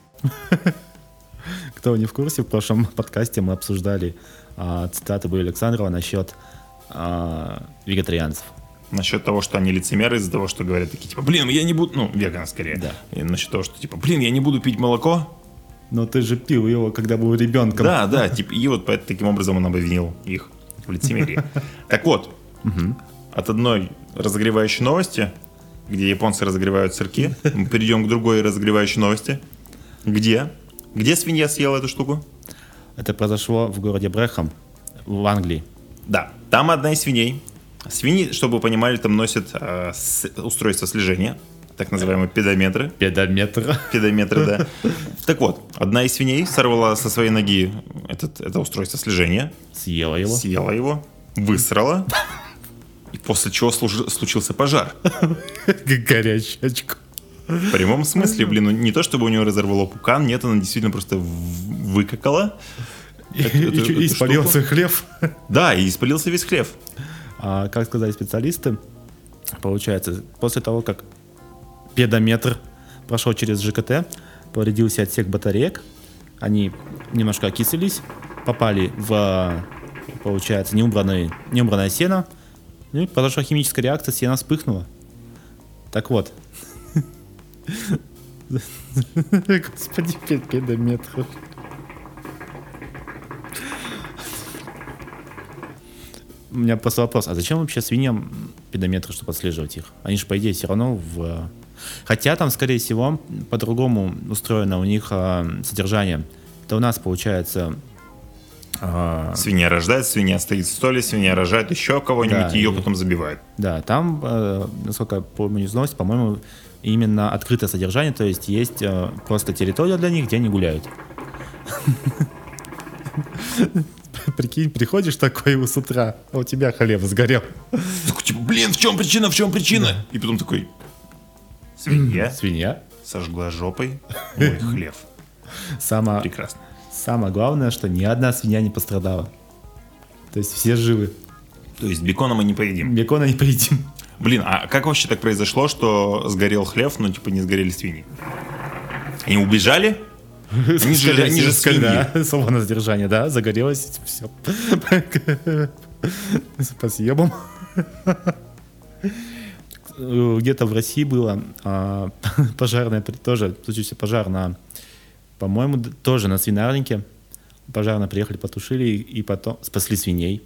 Speaker 1: Кто не в курсе, в прошлом подкасте мы обсуждали а, цитаты Б.Ю. Александрова насчет а, вегетарианцев.
Speaker 2: Насчет того, что они лицемеры из-за того, что говорят такие, типа, блин, я не буду, ну, веган скорее.
Speaker 1: Да.
Speaker 2: И насчет того, что, типа, блин, я не буду пить молоко.
Speaker 1: Но ты же пил его, когда был ребенком.
Speaker 2: Да, да, типа, и вот таким образом он обвинил их в лицемерии. Так вот, от одной разогревающей новости, где японцы разогревают сырки, мы перейдем к другой разогревающей новости. Где? Где свинья съела эту штуку?
Speaker 1: Это произошло в городе Брехам в Англии.
Speaker 2: Да, там одна из свиней. Свиньи, чтобы вы понимали, там носят э, с- устройство слежения, так называемые педометры.
Speaker 1: Педометр.
Speaker 2: Педометры, да. Так вот, одна из свиней сорвала со своей ноги этот, это устройство слежения,
Speaker 1: Съела его.
Speaker 2: съела его, высрала, и после чего случился пожар.
Speaker 1: Как горячечку.
Speaker 2: В прямом смысле, блин, ну не то чтобы у нее разорвало пукан, нет, она действительно просто выкакала.
Speaker 1: И
Speaker 2: Эту- эту-
Speaker 1: чё,
Speaker 2: эту
Speaker 1: и испалился
Speaker 2: штуку.
Speaker 1: хлеб.
Speaker 2: Да, и испалился весь хлеб.
Speaker 1: А, как сказали специалисты, получается, после того, как педометр прошел через ЖКТ, повредился отсек батареек, они немножко окислились, попали в, получается, неубранное, неубранное сено, ну и произошла химическая реакция, сено вспыхнуло. Так вот. Господи, пе- педометр. У меня просто вопрос, а зачем вообще свиньям педометры, чтобы отслеживать их? Они же, по идее, все равно в... Хотя там, скорее всего, по-другому устроено у них а, содержание. Это у нас, получается... а,
Speaker 2: Свинья рождает, свинья стоит в столе, свинья рожает еще кого-нибудь,
Speaker 1: Да,
Speaker 2: ее
Speaker 1: и-
Speaker 2: потом забивают.
Speaker 1: Да, там, э, насколько я помню из новости, по-моему, именно открытое содержание, то есть есть э, просто территория для них, где они гуляют. Прикинь, приходишь такой с утра, а у тебя хлеб сгорел.
Speaker 2: Такой, типа, блин, в чем причина, в чем причина? И потом такой, свинья
Speaker 1: Свинья.
Speaker 2: сожгла жопой мой хлеб.
Speaker 1: Сама,
Speaker 2: Прекрасно.
Speaker 1: самое главное, что ни одна свинья не пострадала. То есть все живы.
Speaker 2: То есть бекона мы не поедим.
Speaker 1: Бекона не поедим.
Speaker 2: Блин, а как вообще так произошло, что сгорел хлеб, но типа не сгорели свиньи? Они убежали? Они же,
Speaker 1: Скорее
Speaker 2: они же
Speaker 1: всего,
Speaker 2: свиньи.
Speaker 1: Да, свободное содержание, да, загорелось, все. По съебам. Где-то в России было а, пожарное, тоже случился пожар на, по-моему, тоже на свинарнике. Пожарно приехали, потушили и потом спасли свиней.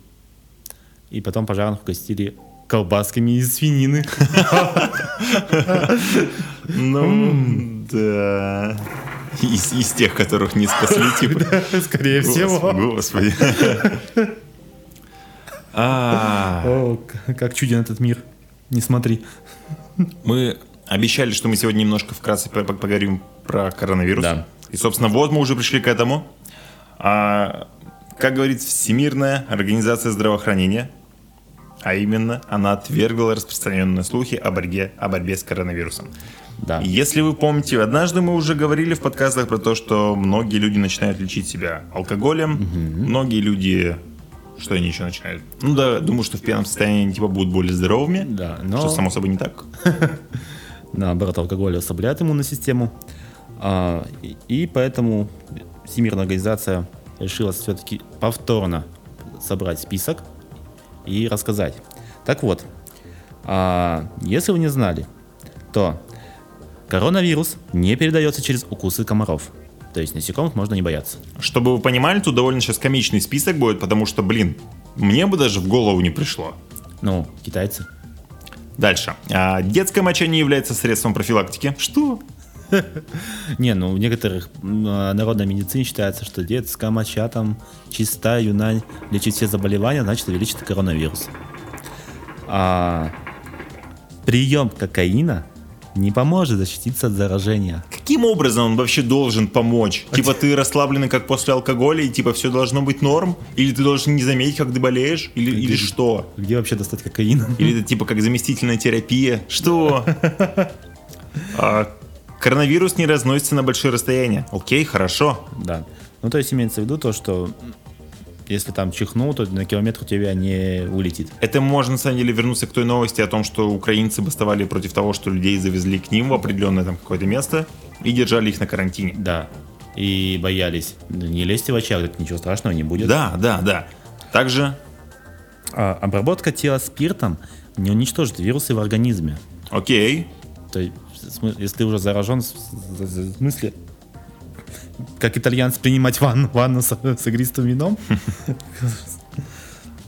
Speaker 1: И потом пожарных угостили колбасками из свинины.
Speaker 2: Ну, да. Из, из тех, которых не спасли, типа.
Speaker 1: Скорее всего.
Speaker 2: Господи. А,
Speaker 1: О, как чуден этот мир. Не смотри.
Speaker 2: Мы обещали, что мы сегодня немножко вкратце по- по- поговорим про коронавирус.
Speaker 1: Да.
Speaker 2: И, собственно, вот мы уже пришли к этому. А, как говорит Всемирная организация здравоохранения, а именно, она отвергла распространенные слухи о борьбе, о борьбе с коронавирусом.
Speaker 1: Да.
Speaker 2: Если вы помните, однажды мы уже говорили в подкастах про то, что многие люди начинают лечить себя алкоголем, многие люди, что они еще начинают? Ну да, думаю, что в пьяном состоянии они типа будут более здоровыми,
Speaker 1: Да, но
Speaker 2: что само собой не так.
Speaker 1: наоборот, алкоголь ослабляет иммунную систему. А, и, и поэтому Всемирная организация решила все-таки повторно собрать список и рассказать. Так вот, а, если вы не знали, то коронавирус не передается через укусы комаров. То есть насекомых можно не бояться.
Speaker 2: Чтобы вы понимали, тут довольно сейчас комичный список будет, потому что, блин, мне бы даже в голову не пришло.
Speaker 1: Ну, китайцы.
Speaker 2: Дальше. А, детское моча не является средством профилактики. Что?
Speaker 1: Не, ну в некоторых а, народной медицине считается, что детская моча там чистая, юнань, лечит все заболевания, значит увеличит коронавирус. А прием кокаина не поможет защититься от заражения.
Speaker 2: Каким образом он вообще должен помочь? Типа ты расслабленный как после алкоголя и типа все должно быть норм? Или ты должен не заметить, как ты болеешь? Или, или что?
Speaker 1: Где вообще достать кокаин?
Speaker 2: Или это типа как заместительная терапия? Что? А, коронавирус не разносится на большие расстояния. Окей, хорошо.
Speaker 1: Да. Ну, то есть имеется в виду то, что если там чихнул, то на километр у тебя не улетит.
Speaker 2: Это можно на самом деле вернуться к той новости о том, что украинцы бастовали против того, что людей завезли к ним в определенное там какое-то место и держали их на карантине.
Speaker 1: Да. И боялись. «Да Не лезьте в очаг, это ничего страшного не будет.
Speaker 2: Да, да, да. Также,
Speaker 1: А, обработка тела спиртом не уничтожит вирусы в организме.
Speaker 2: окей,
Speaker 1: То есть, если ты уже заражен, в смысле, как итальянцы принимать ванну, ванну с, с игристым вином?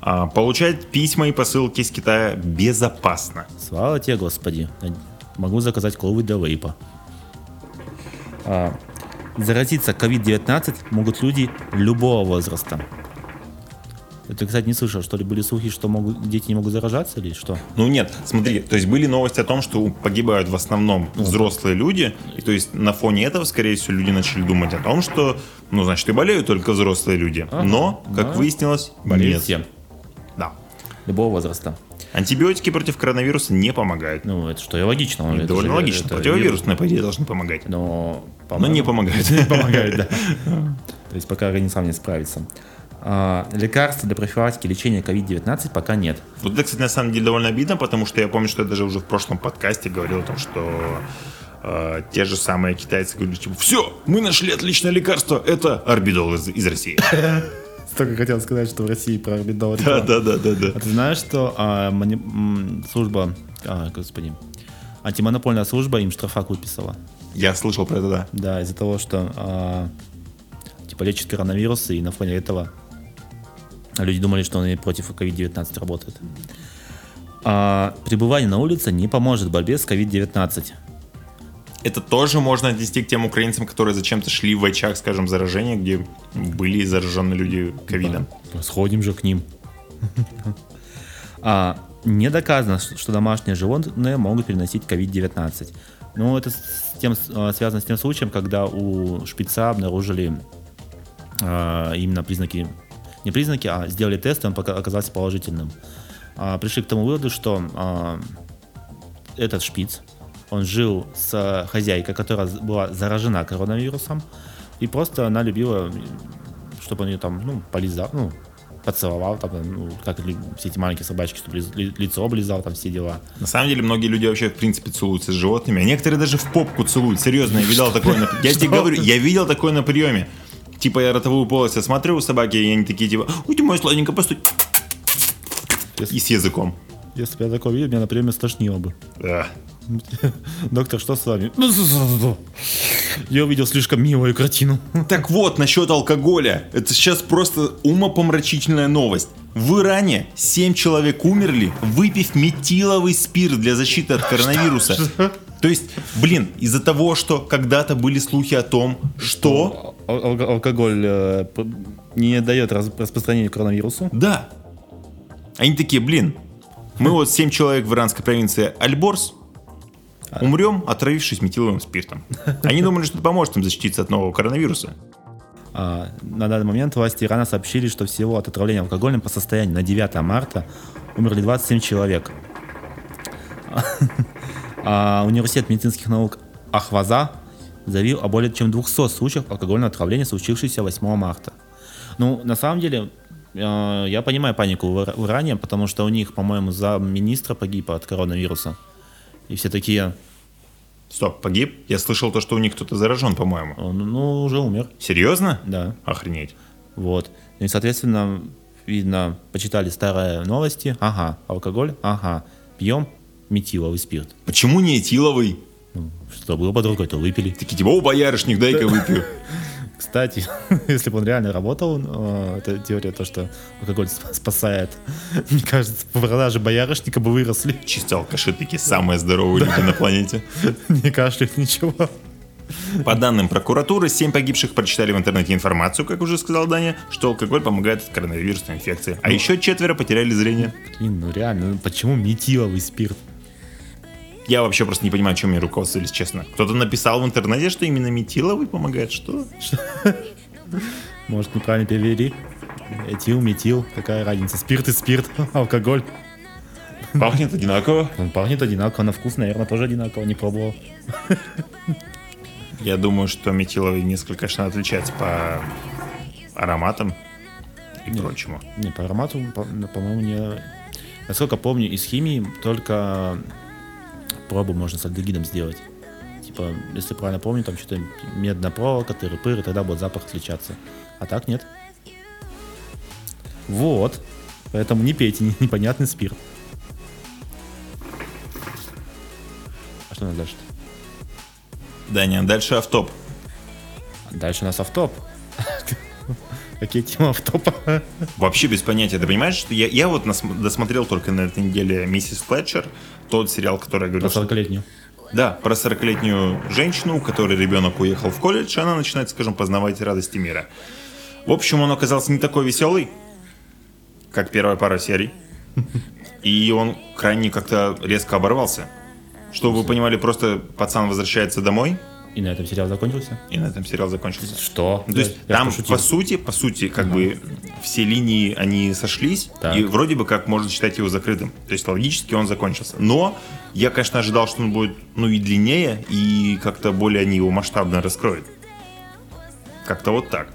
Speaker 2: а, получать письма и посылки из Китая безопасно.
Speaker 1: Слава тебе, Господи. Могу заказать колы для вейпа. А, заразиться COVID-19 могут люди любого возраста. Ты, кстати, не слышал, что ли были слухи, что могут, дети не могут заражаться или что?
Speaker 2: Ну нет, смотри, то есть были новости о том, что погибают в основном взрослые люди, и то есть на фоне этого, скорее всего, люди начали думать о том, что, ну, значит, и болеют только взрослые люди. Но, как
Speaker 1: да.
Speaker 2: выяснилось,
Speaker 1: Болеют
Speaker 2: нет.
Speaker 1: все.
Speaker 2: Да.
Speaker 1: Любого возраста.
Speaker 2: Антибиотики против коронавируса не помогают.
Speaker 1: Ну, это что и логично.
Speaker 2: Ну,
Speaker 1: это
Speaker 2: довольно
Speaker 1: же-
Speaker 2: логично.
Speaker 1: это
Speaker 2: Противовирусные, по идее, должны помогать.
Speaker 1: вирус. Но,
Speaker 2: Но
Speaker 1: по-моему,
Speaker 2: не помогают.
Speaker 1: Не помогает, да. То есть пока организм сам не справится. А, лекарств для профилактики лечения COVID-19 пока нет.
Speaker 2: Вот это, кстати, на самом деле довольно обидно, потому что я помню, что я даже уже в прошлом подкасте говорил о том, что э, те же самые китайцы говорили, типа, все, мы нашли отличное лекарство, это орбидол из, из России.
Speaker 1: Столько хотел сказать, что в России про орбидол
Speaker 2: Да, да, да, да, да.
Speaker 1: А ты знаешь, что а, мани- служба, а, господи, антимонопольная служба им штрафак выписала?
Speaker 2: Я слышал про это, да.
Speaker 1: Да, из-за того, что а, типа лечит коронавирус, и на фоне этого люди думали, что он и против COVID-19 работает. А, пребывание на улице не поможет в борьбе с COVID-19.
Speaker 2: Это тоже можно отнести к тем украинцам, которые зачем-то шли в очаг, скажем, заражения, где были заражены люди ковидом.
Speaker 1: Да, Сходим же к ним. А, не доказано, что домашние животные могут переносить COVID-19. Ну, это с тем, а, связано с тем случаем, когда у шпица обнаружили а, именно признаки, не признаки, а сделали тест, и он оказался положительным. А, пришли к тому выводу, что а, этот шпиц, он жил с хозяйкой, которая была заражена коронавирусом, и просто она любила чтобы он ее там, ну, полизал, ну, поцеловал, там, ну, как все эти маленькие собачки, чтобы ли- ли- лицо облизал, там все дела.
Speaker 2: На самом деле, многие люди вообще, в принципе, целуются с животными, а некоторые даже в попку целуют. Серьезно, я видел такое на... Я тебе говорю, я видел такое на приеме. Типа я ротовую полость осмотрю у собаки, и они такие, типа, ой, ты мой сладенько, постой. И с языком.
Speaker 1: Если бы я такое видел, меня, например, стошнило бы.
Speaker 2: Да.
Speaker 1: Доктор, что с вами? Я увидел слишком милую картину.
Speaker 2: Так вот, насчет алкоголя. Это сейчас просто умопомрачительная новость. В Иране 7 человек умерли, выпив метиловый спирт для защиты от коронавируса. То есть, блин, из-за того, что когда-то были слухи о том, что...
Speaker 1: Ал- алко- Алкоголь э, не дает раз- распространению коронавирусу.
Speaker 2: Да. Они такие, блин, мы вот 7 человек в иранской провинции Альборс, умрем, отравившись метиловым спиртом. Они думали, что это поможет им защититься от нового коронавируса.
Speaker 1: А, на данный момент власти Ирана сообщили, что всего от отравления алкоголем по состоянию на 9 марта умерли 27 человек. А университет медицинских наук Ахваза заявил о более чем 200 случаях алкогольного отравления, случившихся 8 марта. Ну, на самом деле, э, я понимаю панику в Ира- в Иране, потому что у них, по-моему, замминистра погиб от коронавируса. И все такие,
Speaker 2: Стоп, погиб? Я слышал то, что у них кто-то заражен, по-моему.
Speaker 1: «О, ну, ну, уже умер.
Speaker 2: Серьезно?
Speaker 1: Да.
Speaker 2: Охренеть.
Speaker 1: Вот. Ну И, соответственно, видно, почитали старые новости. Ага, алкоголь, ага, пьем метиловый спирт.
Speaker 2: Почему не этиловый?
Speaker 1: Ну, что было под рукой, то выпили.
Speaker 2: Такие типа, о, боярышник, дай-ка выпью.
Speaker 1: Кстати, если бы он реально работал, э, эта теория, то, что алкоголь сп- спасает, мне кажется, продажи боярышника бы выросли.
Speaker 2: Чисто алкаши такие самые здоровые люди на планете.
Speaker 1: Не кашляют, ничего.
Speaker 2: По данным прокуратуры, 7 погибших прочитали в интернете информацию, как уже сказал Даня, что алкоголь помогает от коронавирусной инфекции. А еще четверо потеряли зрение.
Speaker 1: Блин, ну реально, ну почему метиловый спирт?
Speaker 2: Я вообще просто не понимаю, чем они руководствовались, честно. Кто-то написал в интернете, что именно метиловый помогает. Что?
Speaker 1: Может, неправильно перевели? Этил, метил, какая разница? Спирт и спирт, алкоголь.
Speaker 2: Пахнет одинаково.
Speaker 1: Он пахнет одинаково, на вкус, наверное, тоже одинаково, не пробовал.
Speaker 2: Я думаю, что метиловый несколько, конечно, отличается по ароматам и прочему.
Speaker 1: Не, по аромату, по- по-моему, не... Насколько помню, из химии только пробу можно с альдегидом сделать. Типа, если правильно помню, там что-то медная проволока, тыры-пыры, тогда будет запах отличаться. А так нет. Вот. Поэтому не пейте не- непонятный спирт. А что у нас дальше?
Speaker 2: Даня, дальше автоп.
Speaker 1: Дальше у нас автоп. Какие темы автопа?
Speaker 2: Вообще без понятия. Ты понимаешь, что я, я вот нас- досмотрел только на этой неделе «Миссис Флетчер», тот сериал, который я
Speaker 1: Про
Speaker 2: говорил, что
Speaker 1: 40-летнюю.
Speaker 2: Да, про 40-летнюю женщину, у которой ребенок уехал в колледж, и она начинает, скажем, познавать радости мира. В общем, он оказался не такой веселый. как первая пара серий. И он крайне как-то резко оборвался. Чтобы вы понимали, просто пацан возвращается домой,
Speaker 1: И на этом сериал закончился?
Speaker 2: и на этом сериал закончился.
Speaker 1: Что?
Speaker 2: То есть
Speaker 1: Я- я
Speaker 2: там,
Speaker 1: пошутил.
Speaker 2: по сути, по сути, как бы все линии, они сошлись,
Speaker 1: Так.
Speaker 2: и вроде бы как можно считать его закрытым. То есть логически он закончился. Но я, конечно, ожидал, что он будет, ну, и длиннее, и как-то более они его масштабно раскроют. Как-то вот так.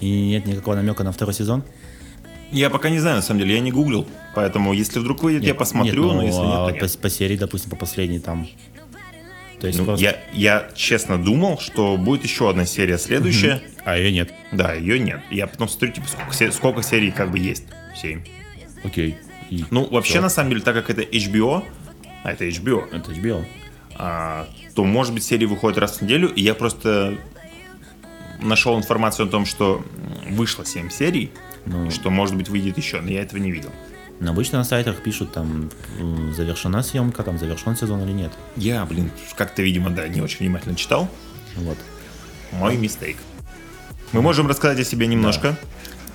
Speaker 1: И нет никакого намека на второй сезон?
Speaker 2: Я пока не знаю, на самом деле, я не гуглил, поэтому если вдруг выйдет, я
Speaker 1: Нет,
Speaker 2: посмотрю,
Speaker 1: нет,
Speaker 2: но
Speaker 1: ну,
Speaker 2: если
Speaker 1: а
Speaker 2: нет, то
Speaker 1: по,
Speaker 2: нет.
Speaker 1: по серии, допустим, по последней там. То есть
Speaker 2: Ну,
Speaker 1: просто-
Speaker 2: я, я честно думал, что будет еще одна серия следующая.
Speaker 1: А ее нет.
Speaker 2: Да, ее нет. Я потом смотрю, типа, сколько, сколько серий как бы есть. Семь.
Speaker 1: Окей. И
Speaker 2: Ну, вообще,
Speaker 1: всё.
Speaker 2: на самом деле, так как это HBO, а это HBO,
Speaker 1: Это HBO.
Speaker 2: а, то, может быть, серии выходят раз в неделю, и я просто нашел информацию о том, что вышло 7 серий,
Speaker 1: Ну,
Speaker 2: что, может быть, выйдет еще, но я этого не видел.
Speaker 1: Но обычно на сайтах пишут там завершена съемка, там завершен сезон или нет.
Speaker 2: Я, блин, как-то, видимо, да, не очень внимательно читал.
Speaker 1: Вот.
Speaker 2: Мой мистейк. Мы можем рассказать о себе немножко.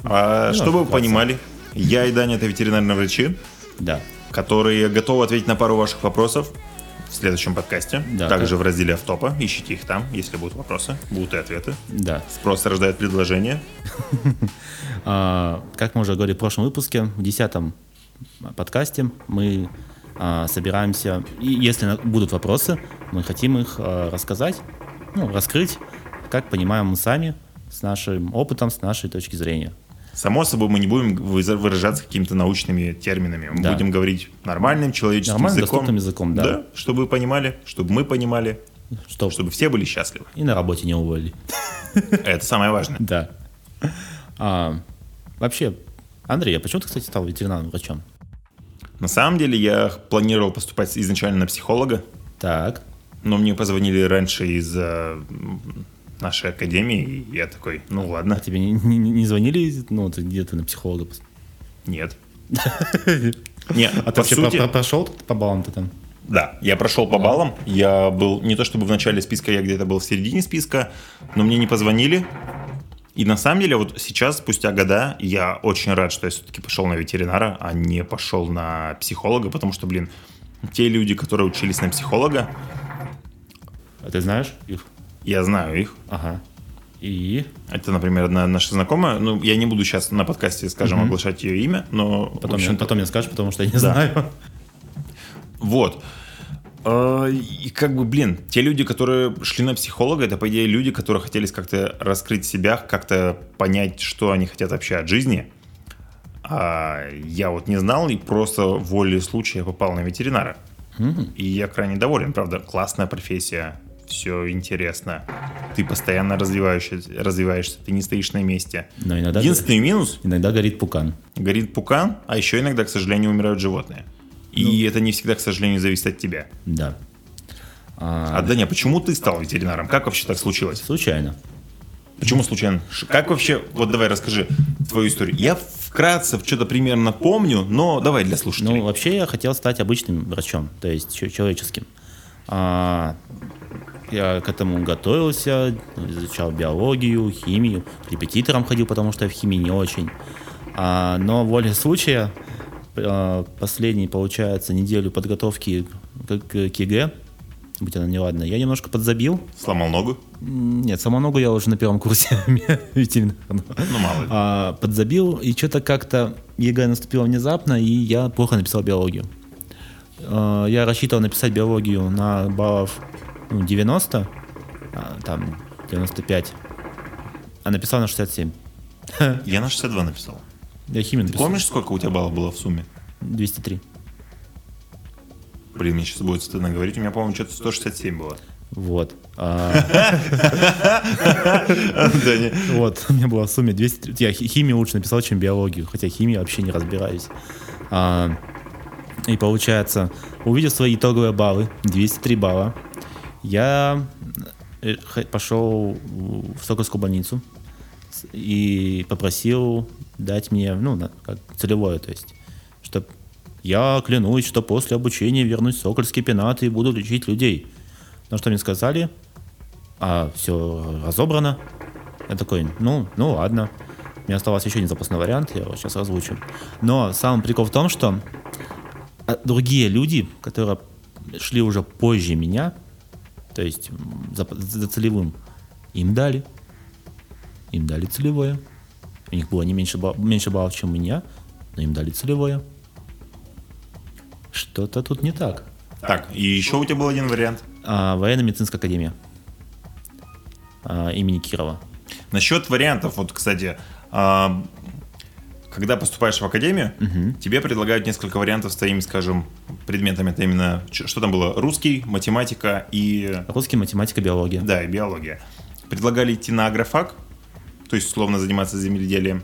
Speaker 2: А,
Speaker 1: Ну,
Speaker 2: чтобы вы понимали, я и Даня это ветеринарные врачи,
Speaker 1: Да.
Speaker 2: которые готовы ответить на пару ваших вопросов в следующем подкасте.
Speaker 1: Да,
Speaker 2: Также
Speaker 1: так.
Speaker 2: в разделе автопа. Ищите их там, если будут вопросы. Будут и ответы.
Speaker 1: Да.
Speaker 2: Спрос рождает предложение.
Speaker 1: А, как мы уже говорили в прошлом выпуске, в десятом подкасте мы а, собираемся, и если будут вопросы, мы хотим их а, рассказать, ну, раскрыть, как понимаем мы сами, с нашим опытом, с нашей точки зрения.
Speaker 2: Само собой, мы не будем выражаться какими-то научными терминами. Мы
Speaker 1: Да.
Speaker 2: будем говорить нормальным человеческим
Speaker 1: Нормальным,
Speaker 2: языком.
Speaker 1: доступным языком, да.
Speaker 2: чтобы вы понимали, чтобы мы понимали,
Speaker 1: Что,
Speaker 2: чтобы все были счастливы.
Speaker 1: и на работе не уволили.
Speaker 2: Это самое важное.
Speaker 1: Да. А, вообще, Андрей, а почему ты, кстати, стал ветеринарным врачом?
Speaker 2: На самом деле, я планировал поступать изначально на психолога,
Speaker 1: Так.
Speaker 2: но мне позвонили раньше из э, нашей академии, и я такой, ну ладно,
Speaker 1: А тебе не, не- не звонили, ну, ты где ты на психолога?
Speaker 2: нет. Не,
Speaker 1: А ты вообще прошел по баллам ты там?
Speaker 2: да, я прошел по баллам, я был не то чтобы в начале списка, я где-то был в середине списка, но мне не позвонили. И на самом деле, вот сейчас, спустя года, я очень рад, что я все-таки пошел на ветеринара, а не пошел на психолога, потому что, блин, те люди, которые учились на психолога,
Speaker 1: А ты знаешь их?
Speaker 2: я знаю их,
Speaker 1: Ага. И
Speaker 2: Это, например, одна наша знакомая. Ну, я не буду сейчас на подкасте, скажем,
Speaker 1: Мгм.
Speaker 2: оглашать ее имя, но в
Speaker 1: потом, мне,
Speaker 2: общем-то,
Speaker 1: потом мне скажешь, потому что я не
Speaker 2: Да.
Speaker 1: знаю.
Speaker 2: Вот. А, И как бы, блин, те люди, которые шли на психолога, это, по идее, люди, которые хотели как-то раскрыть себя, как-то понять, что они хотят вообще от жизни. А я вот не знал и просто волей случая попал на ветеринара.
Speaker 1: Мгм.
Speaker 2: И я крайне доволен, правда, классная профессия, все интересно. Ты постоянно развиваешься, развиваешься, ты не стоишь на месте.
Speaker 1: Но иногда,
Speaker 2: Единственный минус
Speaker 1: иногда горит пукан.
Speaker 2: горит пукан, а еще иногда, к сожалению, умирают животные. И это не всегда, к сожалению, зависит от тебя.
Speaker 1: Да. А,
Speaker 2: А, Даня, почему ты стал ветеринаром? Как вообще так случилось?
Speaker 1: случайно.
Speaker 2: Почему случайно? Как вообще, вот давай расскажи твою историю. Я вкратце что-то примерно помню, но давай для слушателей.
Speaker 1: Ну, вообще я хотел стать обычным врачом, то есть человеческим. А, я к этому готовился, изучал биологию, химию, к репетиторам ходил, потому что я в химии не очень. А, но волей случая, последней, получается, неделю подготовки к, ЕГЭ, будь она неладна, я немножко подзабил.
Speaker 2: Сломал ногу?
Speaker 1: Нет, саму ногу я уже на первом курсе ветеринарного.
Speaker 2: Ну, мало ли.
Speaker 1: А, подзабил, и что-то как-то ЕГЭ наступило внезапно, и я плохо написал биологию. А, я рассчитывал написать биологию на баллов ну, 90, а, там 95, а написал на 67.
Speaker 2: Я на 62 написал.
Speaker 1: Я химию
Speaker 2: Ты помнишь, сколько у тебя баллов было в сумме?
Speaker 1: 203.
Speaker 2: Блин, мне сейчас будет стыдно говорить. У меня, по-моему, что-то 167 было.
Speaker 1: Вот. А. Вот, у меня было в сумме 200... Я хи- химию лучше написал, чем биологию, хотя химию вообще не разбираюсь. А, и получается, увидев свои итоговые баллы, 203 балла, я э, пошел в Сокольскую больницу и попросил дать мне, ну, как целевое, то есть, что я клянусь, что после обучения вернусь в Сокольский пенат и буду лечить людей. На что мне сказали, а все разобрано. Я такой, ну, ну ладно. У меня оставался еще один запасной вариант, я его сейчас озвучу. Но самый прикол в том, что а, другие люди, которые шли уже позже меня, то есть за, за целевым, им дали. Им дали целевое. У них было не меньше, меньше баллов, чем у меня, но им дали целевое. Что-то тут не так.
Speaker 2: Так, и еще у тебя был один вариант.
Speaker 1: А, военно-медицинская академия а, имени Кирова.
Speaker 2: Насчет вариантов, вот, кстати, а, когда поступаешь в академию, угу. тебе предлагают несколько вариантов с твоими, скажем, предметами. Это именно, что там было? Русский, математика и...
Speaker 1: Русский, математика, биология.
Speaker 2: Да, и биология. Предлагали идти на агрофак, то есть, условно, заниматься земледелием.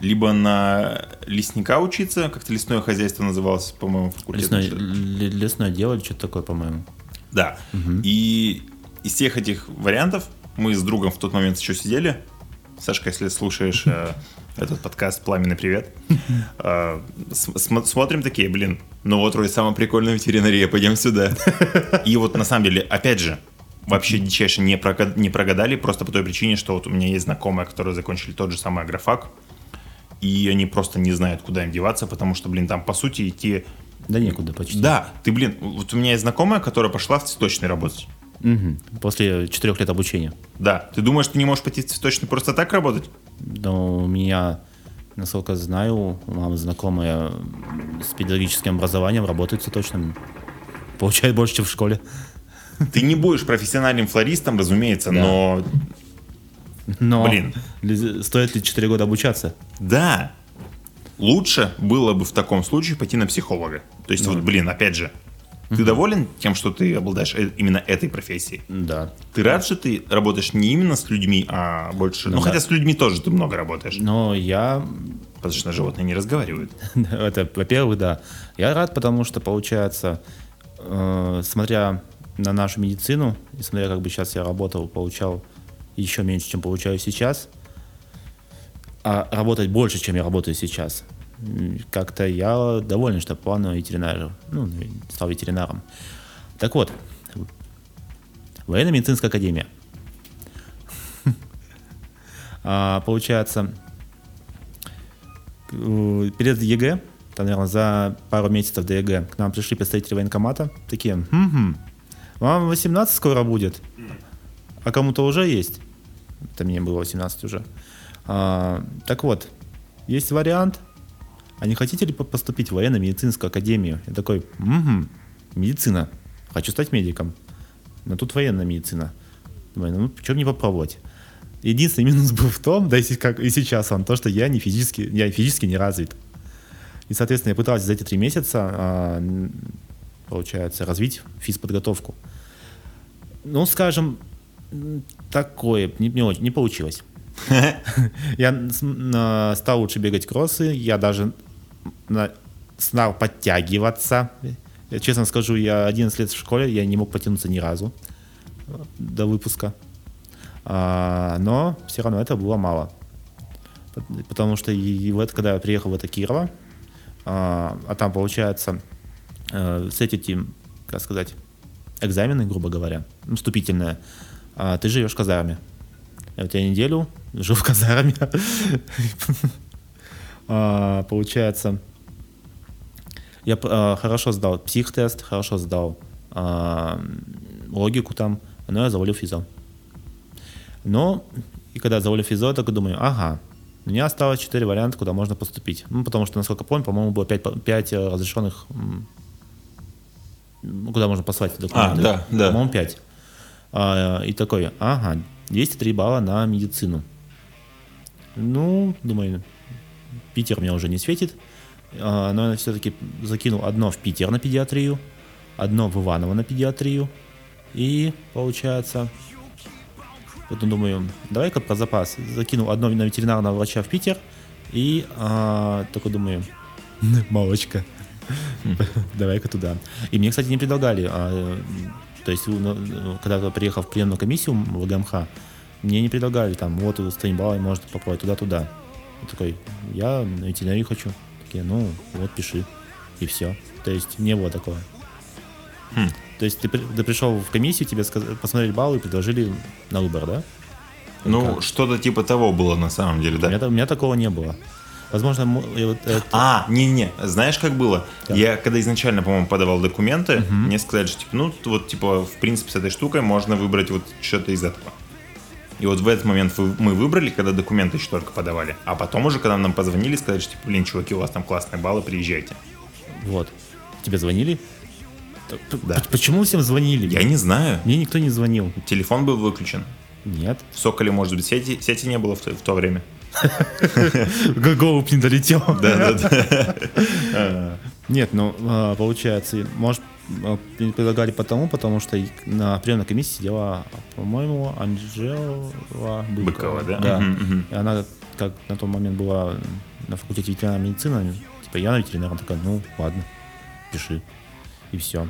Speaker 2: Либо на лесника учиться, как-то лесное хозяйство называлось, по-моему,
Speaker 1: факультет. Лесное, лесное дело или что-то такое, по-моему.
Speaker 2: Да. Угу. И из всех этих вариантов мы с другом в тот момент еще сидели. Сашка, если слушаешь э, этот подкаст «Пламенный привет», э, смотрим такие, блин, ну вот вроде самая прикольная ветеринария, пойдем сюда. И вот на самом деле, опять же, вообще дичайше не, прогад, не прогадали, просто по той причине, что вот у меня есть знакомые, которые закончили тот же самый агрофак, и они просто не знают, куда им деваться, потому что, блин, там, по сути, идти...
Speaker 1: Да некуда почти.
Speaker 2: Да, ты, блин, вот у меня есть знакомая, которая пошла в цветочный работать.
Speaker 1: Угу. После четырех лет обучения.
Speaker 2: Да. Ты думаешь, ты не можешь пойти в цветочный просто так работать?
Speaker 1: Да, у меня, насколько знаю, мама знакомая с педагогическим образованием работает цветочным. Получает больше, чем в школе.
Speaker 2: Ты не будешь профессиональным флористом, разумеется, да. но...
Speaker 1: Но, блин. Стоит ли 4 года обучаться?
Speaker 2: Да. Лучше было бы в таком случае пойти на психолога. То есть, ну. вот, блин, опять же, ты угу. доволен тем, что ты обладаешь э, именно этой профессией?
Speaker 1: Да.
Speaker 2: Ты рад, что ты работаешь не именно с людьми, а больше... Ну, ну да. хотя с людьми тоже ты много работаешь.
Speaker 1: Но я...
Speaker 2: Потому что животные не разговаривают.
Speaker 1: Это, во-первых, да. Я рад, потому что, получается, э, смотря на нашу медицину, и смотря как бы сейчас я работал, получал еще меньше, чем получаю сейчас, а работать больше, чем я работаю сейчас, как-то я доволен, что на ветеринарию, ну, стал ветеринаром. Так вот, военно-медицинская академия. а, получается, перед ЕГЭ, там, наверное, за пару месяцев до ЕГЭ, к нам пришли представители военкомата, такие, хм-хм, вам 18 скоро будет, а кому-то уже есть. Это мне было 18 уже. А, так вот, есть вариант – а не хотите ли поступить в военно-медицинскую академию? Я такой, угу, медицина, хочу стать медиком. Но тут военная медицина. Думаю, ну, почему не попробовать? Единственный минус был в том, да и, как, и сейчас он, то, что я не физически, я физически не развит. И, соответственно, я пытался за эти три месяца, а, получается, развить физподготовку. Ну, скажем, такое не, не, не получилось. Я стал лучше бегать кроссы, я даже стал подтягиваться. Честно скажу, я 11 лет в школе, я не мог потянуться ни разу э, до выпуска. А, но все равно это было мало. Потому что и вот, когда я приехал в это Кирово, а, а там получается э, с этим, как сказать, экзамены, грубо говоря, вступительные, а, ты живешь в казарме. Я вот я неделю жил в казарме. а, получается, я а, хорошо сдал психтест, хорошо сдал а, логику там, но я завалил физо. Но, и когда завалил физо, я так думаю, ага, у меня осталось 4 варианта, куда можно поступить. Ну, потому что, насколько помню, по-моему, было 5, 5 э, разрешенных, ну, куда можно послать документы.
Speaker 2: А, да, да.
Speaker 1: По-моему, 5. А, и такой, ага, 203 балла на медицину. Ну, думаю, Питер мне уже не светит. А, но я все-таки закинул одно в Питер на педиатрию, одно в Иваново на педиатрию. И получается, потом думаю, давай-ка про запас. Закинул одно на ветеринарного врача в Питер. И а, такой думаю, малочка. Давай-ка туда. И мне, кстати, не предлагали. А, то есть, ну, когда я приехал в приемную комиссию в ГМХ, мне не предлагали там, вот Станибал может попробовать туда-туда. Я такой, я на ветеринарию хочу. Такие, ну, вот пиши. И все. То есть не было такого. Хм. То есть ты, ты пришел в комиссию, тебе сказ... посмотрели баллы и предложили на выбор, да?
Speaker 2: Ну,
Speaker 1: как?
Speaker 2: что-то типа того было на самом деле,
Speaker 1: У
Speaker 2: да.
Speaker 1: меня, та- у меня такого не было. Возможно, вот это-
Speaker 2: А, не-не, знаешь, как было?
Speaker 1: Как?
Speaker 2: Я, когда изначально, по-моему, подавал документы, мне сказали, что, типа, ну, вот, типа, в принципе, с этой штукой можно выбрать вот что-то из этого. И вот в этот момент мы выбрали, когда документы еще только подавали. А потом уже, когда нам позвонили, сказали, что, типа, блин, чуваки, у вас там классные баллы, приезжайте.
Speaker 1: вот. Тебе звонили?
Speaker 2: Да.
Speaker 1: Почему всем звонили?
Speaker 2: Я не знаю.
Speaker 1: Мне никто не звонил.
Speaker 2: Телефон был выключен.
Speaker 1: Нет.
Speaker 2: В Соколе, может быть, сети, сети не было в то, в то время.
Speaker 1: Голубь не долетел.
Speaker 2: Да-да-да.
Speaker 1: Нет, ну, а, получается, может, а, предлагали потому, потому что на приемной комиссии сидела, по-моему, Анжела Быкова.
Speaker 2: Быкова, да?
Speaker 1: Да. И она, как на тот момент была на факультете ветеринарной медицины, типа, я на ветеринар, она такая, ну, ладно, пиши. И все.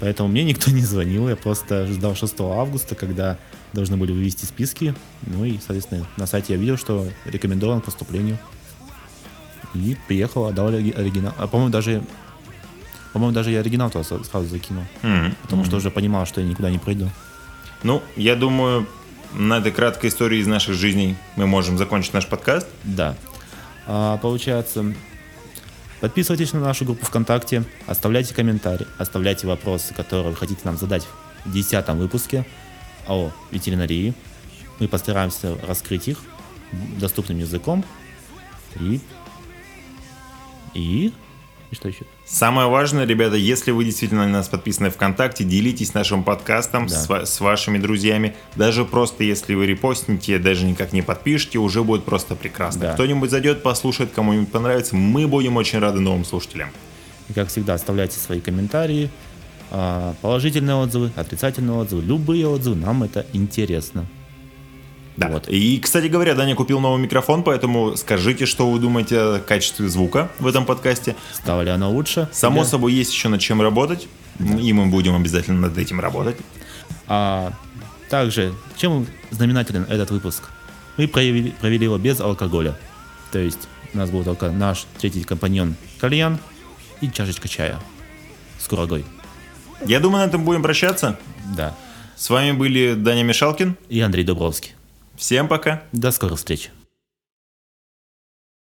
Speaker 1: Поэтому мне никто не звонил, я просто ждал 6 августа, когда должны были вывести списки. Ну и, соответственно, на сайте я видел, что рекомендован к поступлению. И приехал, отдал ори- оригинал. А по-моему, даже по-моему, даже я оригинал туда сразу закинул.
Speaker 2: Мгм.
Speaker 1: Потому что уже понимал, что я никуда не пройду.
Speaker 2: Ну, я думаю, на этой краткой истории из наших жизней мы можем закончить наш подкаст.
Speaker 1: Да. А, получается, подписывайтесь на нашу группу ВКонтакте, оставляйте комментарии, оставляйте вопросы, которые вы хотите нам задать в 10 выпуске о ветеринарии. Мы постараемся раскрыть их доступным языком. И... И... И что еще?
Speaker 2: Самое важное, ребята, если вы действительно на нас подписаны ВКонтакте, делитесь нашим подкастом
Speaker 1: Да.
Speaker 2: с, с вашими друзьями. Даже просто если вы репостните, даже никак не подпишете, уже будет просто прекрасно.
Speaker 1: Да.
Speaker 2: Кто-нибудь зайдет, послушает, кому-нибудь понравится. Мы будем очень рады новым слушателям.
Speaker 1: И, как всегда, оставляйте свои комментарии, положительные отзывы, отрицательные отзывы, любые отзывы, нам это интересно.
Speaker 2: Да.
Speaker 1: Вот.
Speaker 2: И, кстати говоря, Даня купил новый микрофон, поэтому скажите, что вы думаете о качестве звука в этом подкасте.
Speaker 1: Стало ли оно лучше?
Speaker 2: Само
Speaker 1: Или-
Speaker 2: собой, есть еще над чем работать. И мы будем обязательно над этим работать.
Speaker 1: А также, чем знаменателен этот выпуск? Мы провели, провели его без алкоголя. То есть у нас был только наш третий компаньон кальян и чашечка чая с курагой.
Speaker 2: Я думаю, на этом будем прощаться.
Speaker 1: Да.
Speaker 2: С вами были Даня Мишалкин.
Speaker 1: И Андрей Дубровский.
Speaker 2: Всем пока.
Speaker 1: До скорых встреч.